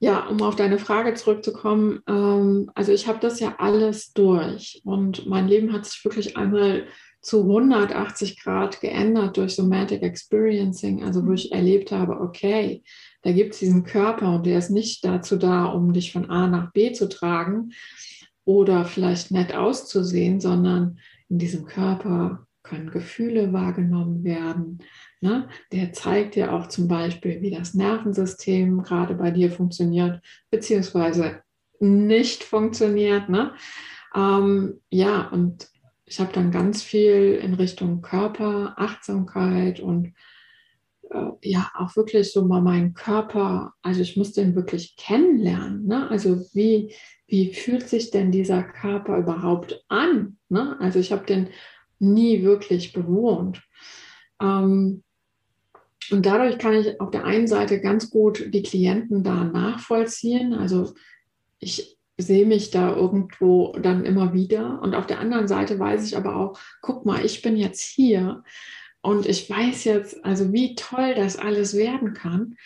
ja, um auf deine Frage zurückzukommen, ähm, also ich habe das ja alles durch und mein Leben hat sich wirklich einmal zu 180 Grad geändert durch Somatic Experiencing, also wo ich erlebt habe, okay, da gibt es diesen Körper und der ist nicht dazu da, um dich von A nach B zu tragen oder vielleicht nett auszusehen, sondern in diesem Körper können Gefühle wahrgenommen werden. Ne? Der zeigt dir auch zum Beispiel, wie das Nervensystem gerade bei dir funktioniert, beziehungsweise nicht funktioniert. Ne? Ähm, ja, und ich habe dann ganz viel in Richtung Körper, Achtsamkeit und ja auch wirklich so mal meinen Körper, also ich muss den wirklich kennenlernen. Ne? Also wie, wie fühlt sich denn dieser Körper überhaupt an? Ne? Also ich habe den nie wirklich bewohnt. Ähm, und dadurch kann ich auf der einen Seite ganz gut die Klienten da nachvollziehen. Also ich sehe mich da irgendwo dann immer wieder. Und auf der anderen Seite weiß ich aber auch, guck mal, ich bin jetzt hier und ich weiß jetzt, also wie toll das alles werden kann.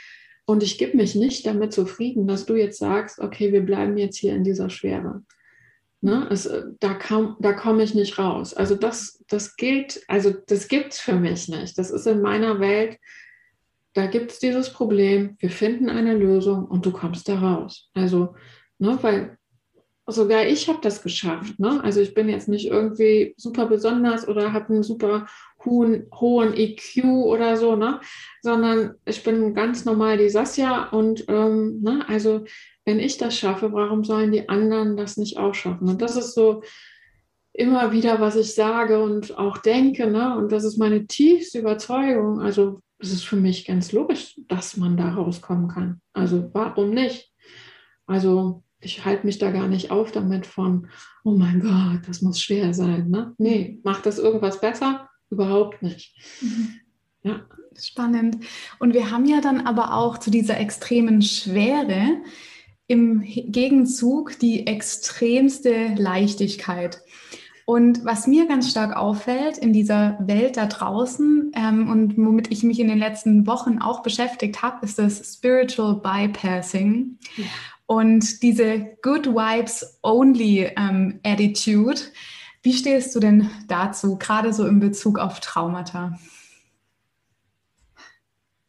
Und ich gebe mich nicht damit zufrieden, dass du jetzt sagst, okay, wir bleiben jetzt hier in dieser Schwere. Ne? Es, da da komme ich nicht raus. Also das, das gilt, also das gibt es für mich nicht. Das ist in meiner Welt, da gibt es dieses Problem, wir finden eine Lösung und du kommst da raus. Also, ne, weil sogar ich habe das geschafft. Ne? Also ich bin jetzt nicht irgendwie super besonders oder habe einen super hohen, hohen EQ oder so, ne? sondern ich bin ganz normal die Sasja und ähm, ne? also wenn ich das schaffe, warum sollen die anderen das nicht auch schaffen? Und das ist so immer wieder, was ich sage und auch denke. Ne? Und das ist meine tiefste Überzeugung. Also es ist für mich ganz logisch, dass man da rauskommen kann. Also warum nicht? Also ich halte mich da gar nicht auf damit von, oh mein Gott, das muss schwer sein. Ne? Nee, macht das irgendwas besser? Überhaupt nicht. Mhm. Ja. Spannend. Und wir haben ja dann aber auch zu dieser extremen Schwere im Gegenzug die extremste Leichtigkeit. Und was mir ganz stark auffällt in dieser Welt da draußen ähm, und womit ich mich in den letzten Wochen auch beschäftigt habe, ist das Spiritual Bypassing. Ja. Und diese Good Vibes Only ähm, Attitude, wie stehst du denn dazu, gerade so in Bezug auf Traumata?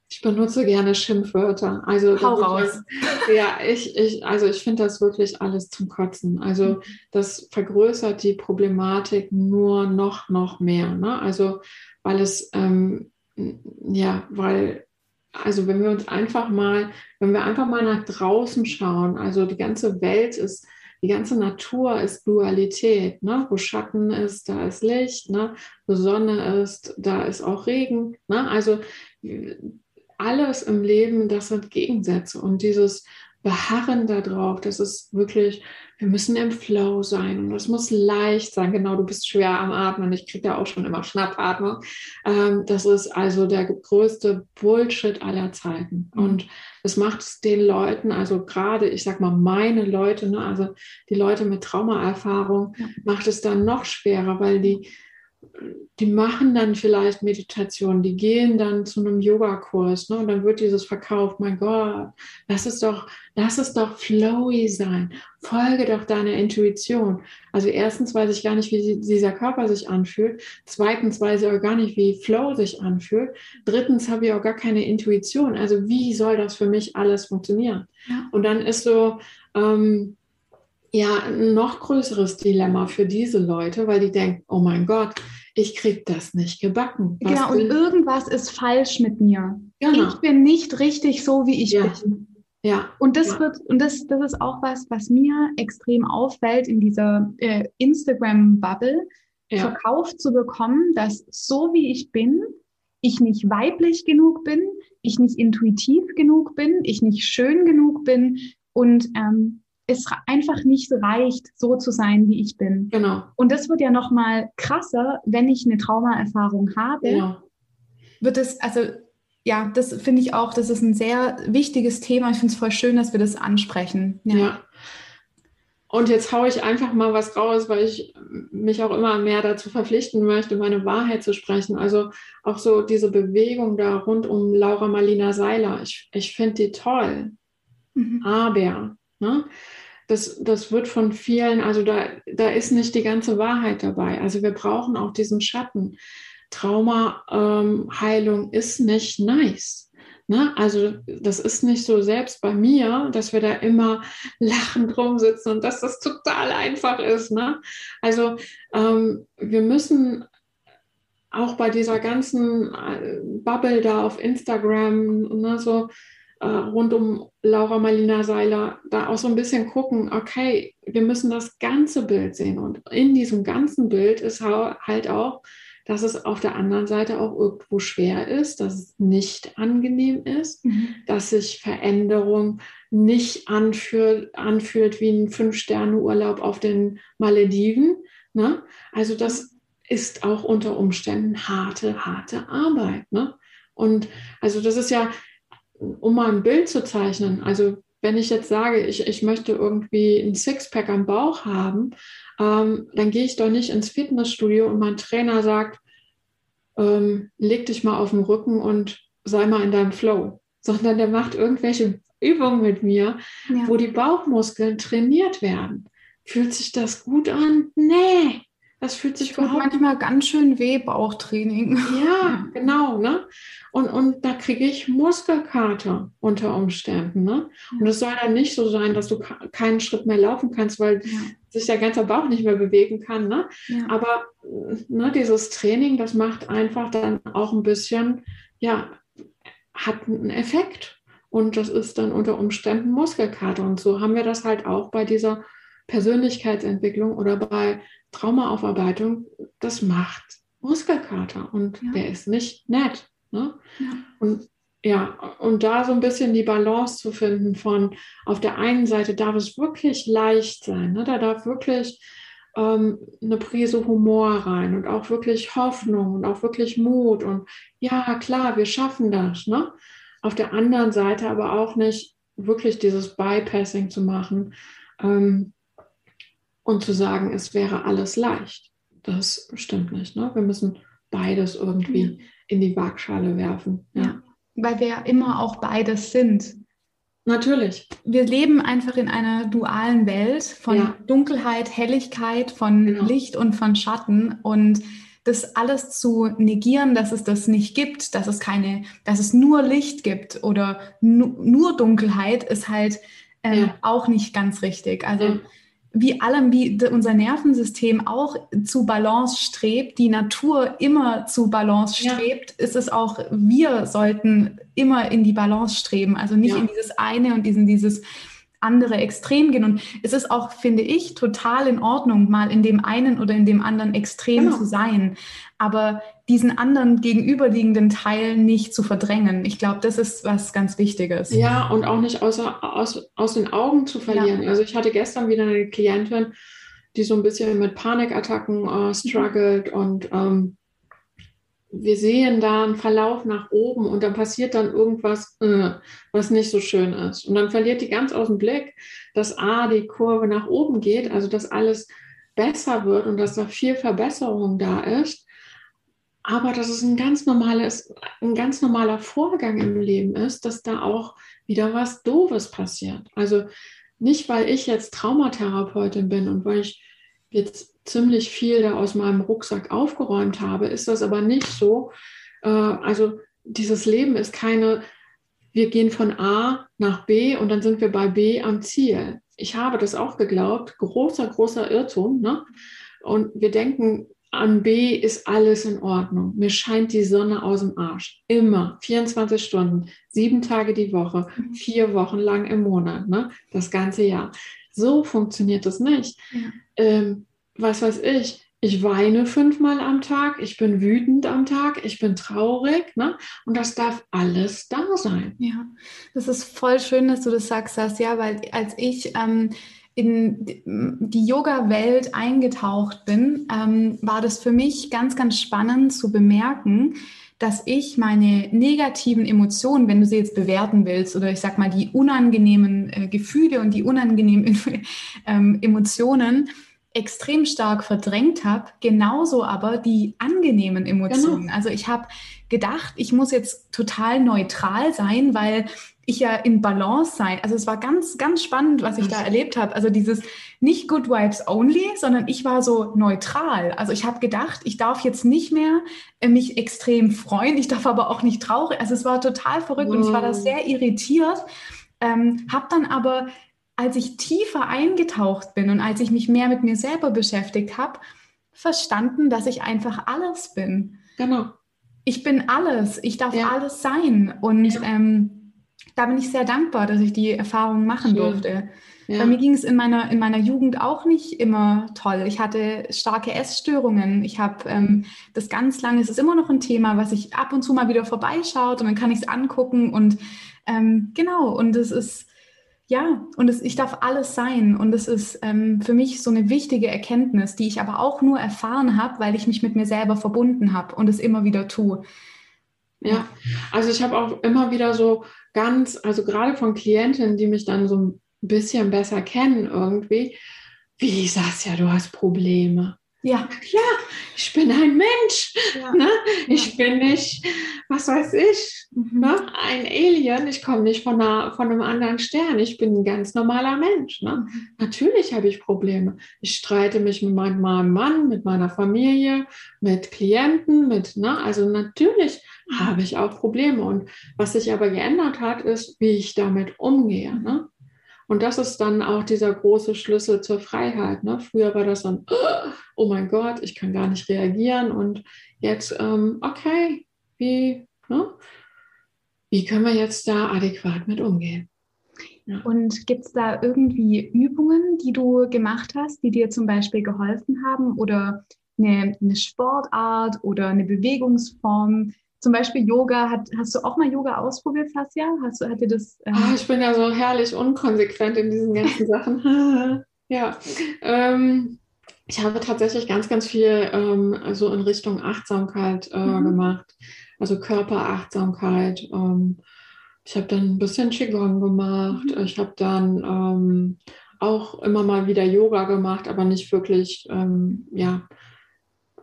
Ich benutze gerne Schimpfwörter. Also Hau raus. Ich, ja, ich, ich, also ich finde das wirklich alles zum Kotzen. Also mhm. das vergrößert die Problematik nur noch, noch mehr. Ne? Also weil es, ähm, ja, weil also wenn wir uns einfach mal, wenn wir einfach mal nach draußen schauen, also die ganze Welt ist die ganze Natur ist Dualität. Ne? Wo Schatten ist, da ist Licht. Ne? Wo Sonne ist, da ist auch Regen. Ne? Also alles im Leben, das sind Gegensätze. Und dieses beharren darauf, dass es wirklich, wir müssen im Flow sein und es muss leicht sein. Genau, du bist schwer am Atmen. Ich kriege da auch schon immer Schnappatmung. Ähm, das ist also der größte Bullshit aller Zeiten. Mhm. Und das macht es den Leuten, also gerade, ich sag mal, meine Leute, ne, also die Leute mit Traumaerfahrung, ja. macht es dann noch schwerer, weil die die machen dann vielleicht Meditation, die gehen dann zu einem Yogakurs, ne? Und dann wird dieses verkauft, mein Gott, lass es doch, lass es doch flowy sein. Folge doch deiner Intuition. Also erstens weiß ich gar nicht, wie dieser Körper sich anfühlt. Zweitens weiß ich auch gar nicht, wie Flow sich anfühlt. Drittens habe ich auch gar keine Intuition. Also wie soll das für mich alles funktionieren? Ja. Und dann ist so, ähm, ja ein noch größeres Dilemma für diese Leute, weil die denken, oh mein Gott, ich kriege das nicht gebacken. Was genau, und irgendwas ist falsch mit mir. Genau. Ich bin nicht richtig so, wie ich ja. bin. Ja. Und das ja. wird, und das, das ist auch was, was mir extrem auffällt in dieser äh, Instagram-Bubble, ja. verkauft zu bekommen, dass so wie ich bin, ich nicht weiblich genug bin, ich nicht intuitiv genug bin, ich nicht schön genug bin und ähm, es einfach nicht reicht, so zu sein, wie ich bin. Genau. Und das wird ja noch mal krasser, wenn ich eine Traumaerfahrung habe. Ja. Wird es, also ja, das finde ich auch, das ist ein sehr wichtiges Thema. Ich finde es voll schön, dass wir das ansprechen. Ja. ja. Und jetzt haue ich einfach mal was raus, weil ich mich auch immer mehr dazu verpflichten möchte, meine Wahrheit zu sprechen. Also auch so diese Bewegung da rund um Laura Marlina Seiler. Ich, ich finde die toll. Mhm. Aber Ne? Das, das wird von vielen, also da, da ist nicht die ganze Wahrheit dabei. Also wir brauchen auch diesen Schatten. Traumaheilung ähm, ist nicht nice. Ne? Also das ist nicht so selbst bei mir, dass wir da immer lachend rumsitzen und dass das total einfach ist. Ne? Also ähm, wir müssen auch bei dieser ganzen äh, Bubble da auf Instagram, ne, so rund um Laura Marlina Seiler da auch so ein bisschen gucken, okay, wir müssen das ganze Bild sehen. Und in diesem ganzen Bild ist halt auch, dass es auf der anderen Seite auch irgendwo schwer ist, dass es nicht angenehm ist, mhm. dass sich Veränderung nicht anfühlt, anfühlt wie ein Fünf-Sterne-Urlaub auf den Malediven. Ne? Also das ist auch unter Umständen harte, harte Arbeit. Ne? Und also das ist ja, um mal ein Bild zu zeichnen, also wenn ich jetzt sage, ich, ich möchte irgendwie ein Sixpack am Bauch haben, ähm, dann gehe ich doch nicht ins Fitnessstudio und mein Trainer sagt, ähm, leg dich mal auf den Rücken und sei mal in deinem Flow, sondern der macht irgendwelche Übungen mit mir, ja. wo die Bauchmuskeln trainiert werden. Fühlt sich das gut an? Nee, das fühlt sich überhaupt manchmal ganz schön weh, Bauchtraining. Ja, genau. Ne? Und, und da kriege ich Muskelkater unter Umständen. Ne? Und es soll dann nicht so sein, dass du keinen Schritt mehr laufen kannst, weil ja. sich der ganze Bauch nicht mehr bewegen kann. Ne? Ja. Aber ne, dieses Training, das macht einfach dann auch ein bisschen, ja, hat einen Effekt. Und das ist dann unter Umständen Muskelkater. Und so haben wir das halt auch bei dieser Persönlichkeitsentwicklung oder bei Traumaaufarbeitung, das macht Muskelkater und ja. der ist nicht nett. Ne? Ja. Und ja, und da so ein bisschen die Balance zu finden von auf der einen Seite darf es wirklich leicht sein, ne? da darf wirklich ähm, eine Prise Humor rein und auch wirklich Hoffnung und auch wirklich Mut und ja, klar, wir schaffen das. Ne? Auf der anderen Seite aber auch nicht wirklich dieses Bypassing zu machen. Ähm, und zu sagen, es wäre alles leicht. Das stimmt nicht. Ne? Wir müssen beides irgendwie ja. in die Waagschale werfen. Ja. ja. Weil wir ja immer auch beides sind. Natürlich. Wir leben einfach in einer dualen Welt von ja. Dunkelheit, Helligkeit, von genau. Licht und von Schatten. Und das alles zu negieren, dass es das nicht gibt, dass es keine, dass es nur Licht gibt oder nu nur Dunkelheit, ist halt äh, ja. auch nicht ganz richtig. Also wie allem, wie unser Nervensystem auch zu Balance strebt, die Natur immer zu Balance strebt, ja. ist es auch, wir sollten immer in die Balance streben. Also nicht ja. in dieses eine und diesen, dieses andere Extrem gehen. Und es ist auch, finde ich, total in Ordnung, mal in dem einen oder in dem anderen Extrem genau. zu sein. Aber diesen anderen gegenüberliegenden Teil nicht zu verdrängen. Ich glaube, das ist was ganz Wichtiges. Ja, und auch nicht außer, aus, aus den Augen zu verlieren. Ja. Also ich hatte gestern wieder eine Klientin, die so ein bisschen mit Panikattacken äh, struggelt mhm. und ähm, wir sehen da einen Verlauf nach oben und dann passiert dann irgendwas, äh, was nicht so schön ist. Und dann verliert die ganz aus dem Blick, dass A, die Kurve nach oben geht, also dass alles besser wird und dass da viel Verbesserung da ist. Aber dass es ein ganz normales, ein ganz normaler Vorgang im Leben ist, dass da auch wieder was Doofes passiert. Also nicht, weil ich jetzt Traumatherapeutin bin und weil ich jetzt ziemlich viel da aus meinem Rucksack aufgeräumt habe, ist das aber nicht so. Äh, also dieses Leben ist keine, wir gehen von A nach B und dann sind wir bei B am Ziel. Ich habe das auch geglaubt, großer, großer Irrtum. Ne? Und wir denken, an B ist alles in Ordnung. Mir scheint die Sonne aus dem Arsch. Immer. 24 Stunden, sieben Tage die Woche, mhm. vier Wochen lang im Monat, ne? das ganze Jahr. So funktioniert das nicht. Ja. Ähm, was weiß ich, ich weine fünfmal am Tag, ich bin wütend am Tag, ich bin traurig, ne? Und das darf alles da sein. Ja, das ist voll schön, dass du das sagst, ja, weil als ich ähm, in die Yoga-Welt eingetaucht bin, ähm, war das für mich ganz, ganz spannend zu bemerken, dass ich meine negativen Emotionen, wenn du sie jetzt bewerten willst, oder ich sag mal die unangenehmen äh, Gefühle und die unangenehmen ähm, Emotionen, extrem stark verdrängt habe, genauso aber die angenehmen Emotionen. Genau. Also ich habe gedacht, ich muss jetzt total neutral sein, weil ich ja in Balance sein. Also es war ganz, ganz spannend, was ich da erlebt habe. Also dieses nicht Good Vibes Only, sondern ich war so neutral. Also ich habe gedacht, ich darf jetzt nicht mehr äh, mich extrem freuen, ich darf aber auch nicht traurig. Also es war total verrückt wow. und ich war da sehr irritiert. Ähm, habe dann aber als ich tiefer eingetaucht bin und als ich mich mehr mit mir selber beschäftigt habe, verstanden, dass ich einfach alles bin. Genau. Ich bin alles. Ich darf ja. alles sein. Und ja. ähm, da bin ich sehr dankbar, dass ich die Erfahrung machen Schön. durfte. Ja. Bei mir ging es in meiner, in meiner Jugend auch nicht immer toll. Ich hatte starke Essstörungen. Ich habe ähm, das ganz lange, es ist immer noch ein Thema, was ich ab und zu mal wieder vorbeischaut und dann kann ich es angucken und ähm, genau, und es ist ja, und es, ich darf alles sein. Und es ist ähm, für mich so eine wichtige Erkenntnis, die ich aber auch nur erfahren habe, weil ich mich mit mir selber verbunden habe und es immer wieder tue. Ja, also ich habe auch immer wieder so ganz, also gerade von Klientinnen, die mich dann so ein bisschen besser kennen irgendwie, wie sagst ja, du hast Probleme. Ja. Ja, ich bin ein Mensch. Ja. Ne? Ich bin nicht, was weiß ich, mhm. ne? ein Alien. Ich komme nicht von, einer, von einem anderen Stern. Ich bin ein ganz normaler Mensch. Ne? Mhm. Natürlich habe ich Probleme. Ich streite mich mit meinem Mann, mit meiner Familie, mit Klienten, mit, ne? also natürlich habe ich auch Probleme. Und was sich aber geändert hat, ist, wie ich damit umgehe. Ne? Und das ist dann auch dieser große Schlüssel zur Freiheit. Ne? Früher war das dann, oh mein Gott, ich kann gar nicht reagieren. Und jetzt, ähm, okay, wie, ne? wie können wir jetzt da adäquat mit umgehen? Ja. Und gibt es da irgendwie Übungen, die du gemacht hast, die dir zum Beispiel geholfen haben oder eine, eine Sportart oder eine Bewegungsform, zum Beispiel Yoga, hat, hast du auch mal Yoga ausprobiert, Fassia? Hast du, hat dir das? Ähm oh, ich bin ja so herrlich unkonsequent in diesen ganzen Sachen. ja. Ähm, ich habe tatsächlich ganz, ganz viel ähm, so in Richtung Achtsamkeit äh, mhm. gemacht. Also Körperachtsamkeit. Ähm, ich habe dann ein bisschen Qigong gemacht. Mhm. Ich habe dann ähm, auch immer mal wieder Yoga gemacht, aber nicht wirklich, ähm, ja,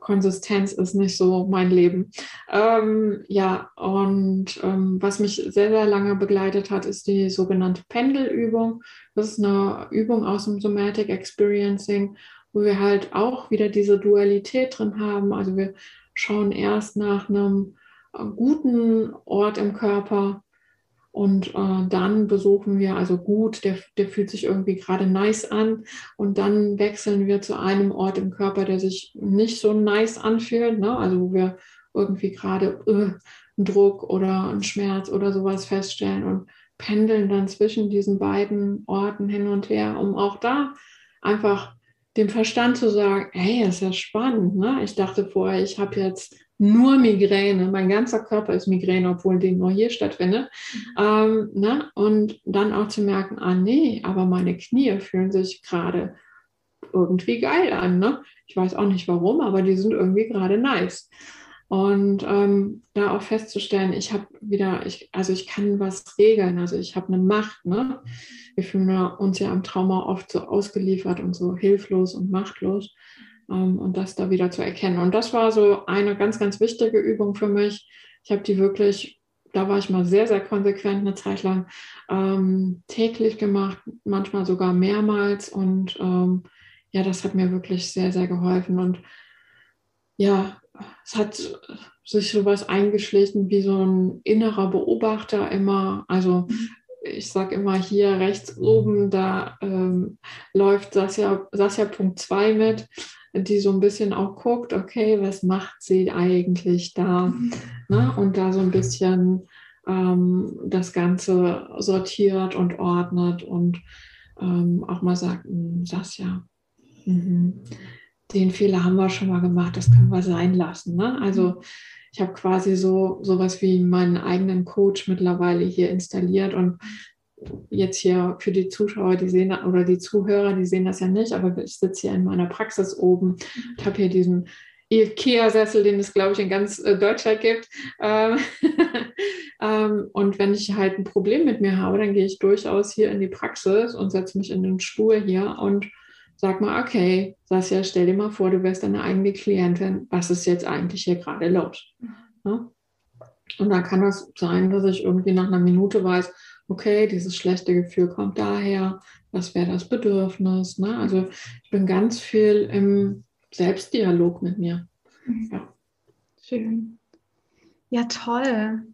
Konsistenz ist nicht so mein Leben. Ähm, ja, und ähm, was mich sehr, sehr lange begleitet hat, ist die sogenannte Pendelübung. Das ist eine Übung aus dem Somatic Experiencing, wo wir halt auch wieder diese Dualität drin haben. Also wir schauen erst nach einem äh, guten Ort im Körper, und äh, dann besuchen wir, also gut, der, der fühlt sich irgendwie gerade nice an. Und dann wechseln wir zu einem Ort im Körper, der sich nicht so nice anfühlt. Ne? Also wo wir irgendwie gerade äh, einen Druck oder einen Schmerz oder sowas feststellen und pendeln dann zwischen diesen beiden Orten hin und her, um auch da einfach dem Verstand zu sagen, hey, ist ja spannend. Ne? Ich dachte vorher, ich habe jetzt nur Migräne, mein ganzer Körper ist Migräne, obwohl die nur hier stattfindet. Mhm. Ähm, ne? Und dann auch zu merken, ah nee, aber meine Knie fühlen sich gerade irgendwie geil an. Ne? Ich weiß auch nicht warum, aber die sind irgendwie gerade nice. Und ähm, da auch festzustellen, ich habe wieder, ich, also ich kann was regeln, also ich habe eine Macht. Ne? Wir fühlen uns ja am Trauma oft so ausgeliefert und so hilflos und machtlos. Ähm, und das da wieder zu erkennen. Und das war so eine ganz, ganz wichtige Übung für mich. Ich habe die wirklich, da war ich mal sehr, sehr konsequent eine Zeit lang ähm, täglich gemacht, manchmal sogar mehrmals. Und ähm, ja, das hat mir wirklich sehr, sehr geholfen. Und ja, es hat sich sowas eingeschlichen wie so ein innerer Beobachter immer. Also ich sage immer hier rechts oben, da ähm, läuft Sasja, Sasja Punkt 2 mit, die so ein bisschen auch guckt, okay, was macht sie eigentlich da? Ne? Und da so ein bisschen ähm, das Ganze sortiert und ordnet und ähm, auch mal sagt, hm, Sasja, mhm den Fehler haben wir schon mal gemacht, das können wir sein lassen. Ne? Also ich habe quasi so sowas wie meinen eigenen Coach mittlerweile hier installiert und jetzt hier für die Zuschauer, die sehen oder die Zuhörer, die sehen das ja nicht, aber ich sitze hier in meiner Praxis oben. Ich habe hier diesen IKEA-Sessel, den es, glaube ich, in ganz äh, Deutschland gibt. Ähm, ähm, und wenn ich halt ein Problem mit mir habe, dann gehe ich durchaus hier in die Praxis und setze mich in den Stuhl hier und sag mal, okay, Sasja, stell dir mal vor, du wärst deine eigene Klientin, was ist jetzt eigentlich hier gerade los? Mhm. Und dann kann es sein, dass ich irgendwie nach einer Minute weiß, okay, dieses schlechte Gefühl kommt daher, was wäre das Bedürfnis? Ne? Also ich bin ganz viel im Selbstdialog mit mir. Mhm. Ja. Schön. Ja, toll.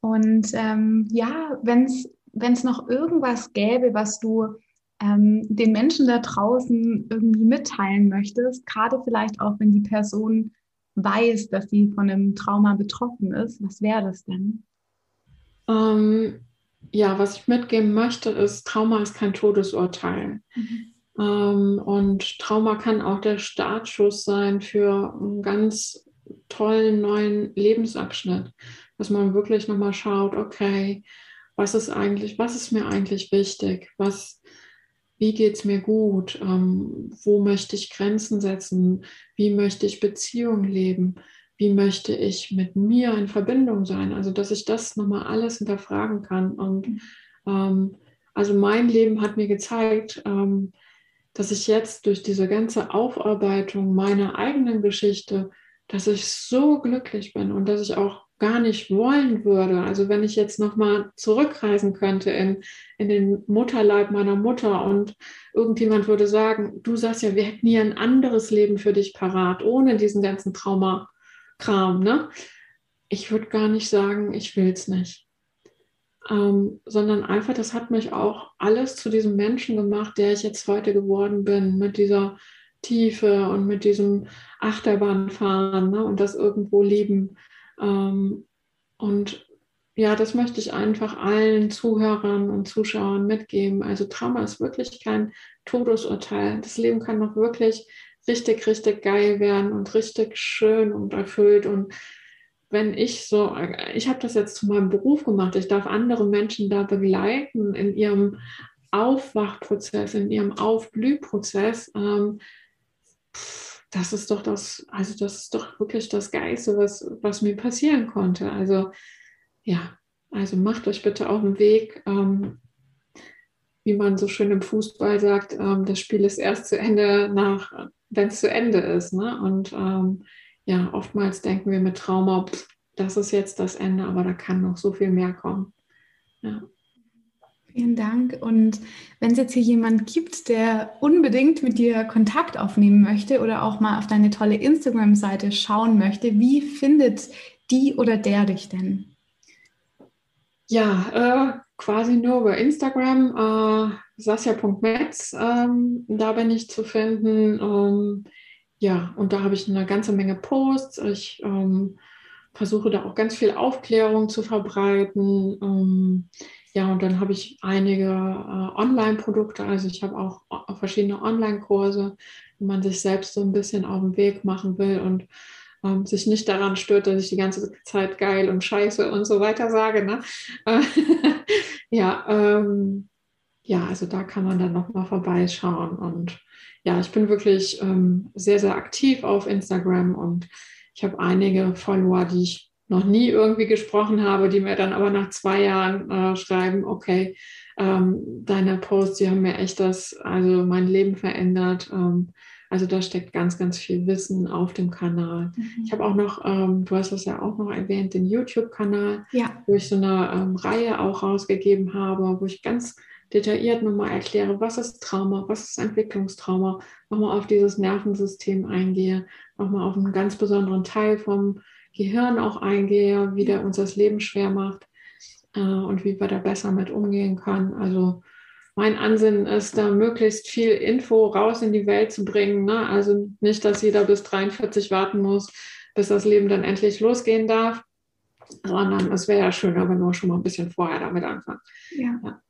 Und ähm, ja, wenn es noch irgendwas gäbe, was du ähm, den Menschen da draußen irgendwie mitteilen möchtest, gerade vielleicht auch, wenn die Person weiß, dass sie von einem Trauma betroffen ist, was wäre das denn? Ähm, ja, was ich mitgeben möchte, ist, Trauma ist kein Todesurteil. Mhm. Ähm, und Trauma kann auch der Startschuss sein für einen ganz tollen neuen Lebensabschnitt, dass man wirklich nochmal schaut, okay, was ist eigentlich, was ist mir eigentlich wichtig? Was, wie geht es mir gut, ähm, wo möchte ich Grenzen setzen, wie möchte ich Beziehungen leben, wie möchte ich mit mir in Verbindung sein. Also dass ich das nochmal alles hinterfragen kann. Und mhm. ähm, also mein Leben hat mir gezeigt, ähm, dass ich jetzt durch diese ganze Aufarbeitung meiner eigenen Geschichte, dass ich so glücklich bin und dass ich auch gar nicht wollen würde. Also wenn ich jetzt nochmal zurückreisen könnte in, in den Mutterleib meiner Mutter und irgendjemand würde sagen, du sagst ja, wir hätten hier ein anderes Leben für dich parat, ohne diesen ganzen Traumakram, ne? Ich würde gar nicht sagen, ich will es nicht. Ähm, sondern einfach, das hat mich auch alles zu diesem Menschen gemacht, der ich jetzt heute geworden bin, mit dieser Tiefe und mit diesem Achterbahnfahren ne? und das irgendwo lieben ähm, und ja, das möchte ich einfach allen Zuhörern und Zuschauern mitgeben. Also Trauma ist wirklich kein Todesurteil. Das Leben kann noch wirklich richtig, richtig geil werden und richtig schön und erfüllt. Und wenn ich so, ich habe das jetzt zu meinem Beruf gemacht, ich darf andere Menschen da begleiten in ihrem Aufwachprozess, in ihrem Aufblühprozess. Ähm, das ist doch das, also das ist doch wirklich das Geiste, was, was mir passieren konnte. Also ja, also macht euch bitte auf den Weg. Ähm, wie man so schön im Fußball sagt, ähm, das Spiel ist erst zu Ende nach, wenn es zu Ende ist. Ne? Und ähm, ja, oftmals denken wir mit Trauma, pff, das ist jetzt das Ende, aber da kann noch so viel mehr kommen. Ja. Vielen Dank. Und wenn es jetzt hier jemand gibt, der unbedingt mit dir Kontakt aufnehmen möchte oder auch mal auf deine tolle Instagram-Seite schauen möchte, wie findet die oder der dich denn? Ja, äh, quasi nur über Instagram, äh, sasja.metz, ähm, da bin ich zu finden. Ähm, ja, und da habe ich eine ganze Menge Posts. Ich ähm, versuche da auch ganz viel Aufklärung zu verbreiten. Ähm, ja, und dann habe ich einige äh, Online-Produkte, also ich habe auch verschiedene Online-Kurse, wenn man sich selbst so ein bisschen auf den Weg machen will und ähm, sich nicht daran stört, dass ich die ganze Zeit geil und scheiße und so weiter sage. Ne? ja, ähm, ja, also da kann man dann nochmal vorbeischauen. Und ja, ich bin wirklich ähm, sehr, sehr aktiv auf Instagram und ich habe einige Follower, die ich noch nie irgendwie gesprochen habe, die mir dann aber nach zwei Jahren äh, schreiben, okay, ähm, deine Posts, die haben mir echt das, also mein Leben verändert. Ähm, also da steckt ganz, ganz viel Wissen auf dem Kanal. Mhm. Ich habe auch noch, ähm, du hast das ja auch noch erwähnt, den YouTube-Kanal, ja. wo ich so eine ähm, Reihe auch rausgegeben habe, wo ich ganz detailliert nochmal erkläre, was ist Trauma, was ist Entwicklungstrauma, nochmal auf dieses Nervensystem eingehe, nochmal auf einen ganz besonderen Teil vom Gehirn auch eingehe, wie der uns das Leben schwer macht äh, und wie wir da besser mit umgehen können. Also mein Ansinnen ist, da möglichst viel Info raus in die Welt zu bringen. Ne? Also nicht, dass jeder bis 43 warten muss, bis das Leben dann endlich losgehen darf, sondern es wäre ja schöner, wenn wir schon mal ein bisschen vorher damit anfangen. Ja. ja.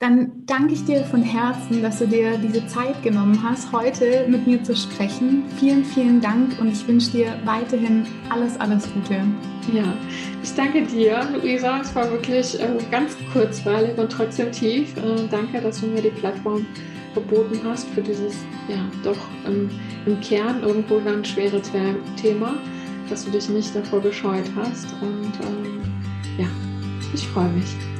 Dann danke ich dir von Herzen, dass du dir diese Zeit genommen hast, heute mit mir zu sprechen. Vielen, vielen Dank und ich wünsche dir weiterhin alles, alles Gute. Ja, ich danke dir, Luisa. Es war wirklich äh, ganz kurzweilig und trotzdem tief. Äh, danke, dass du mir die Plattform geboten hast für dieses, ja, doch ähm, im Kern irgendwo ganz schwere Thema, dass du dich nicht davor gescheut hast. Und ähm, ja, ich freue mich.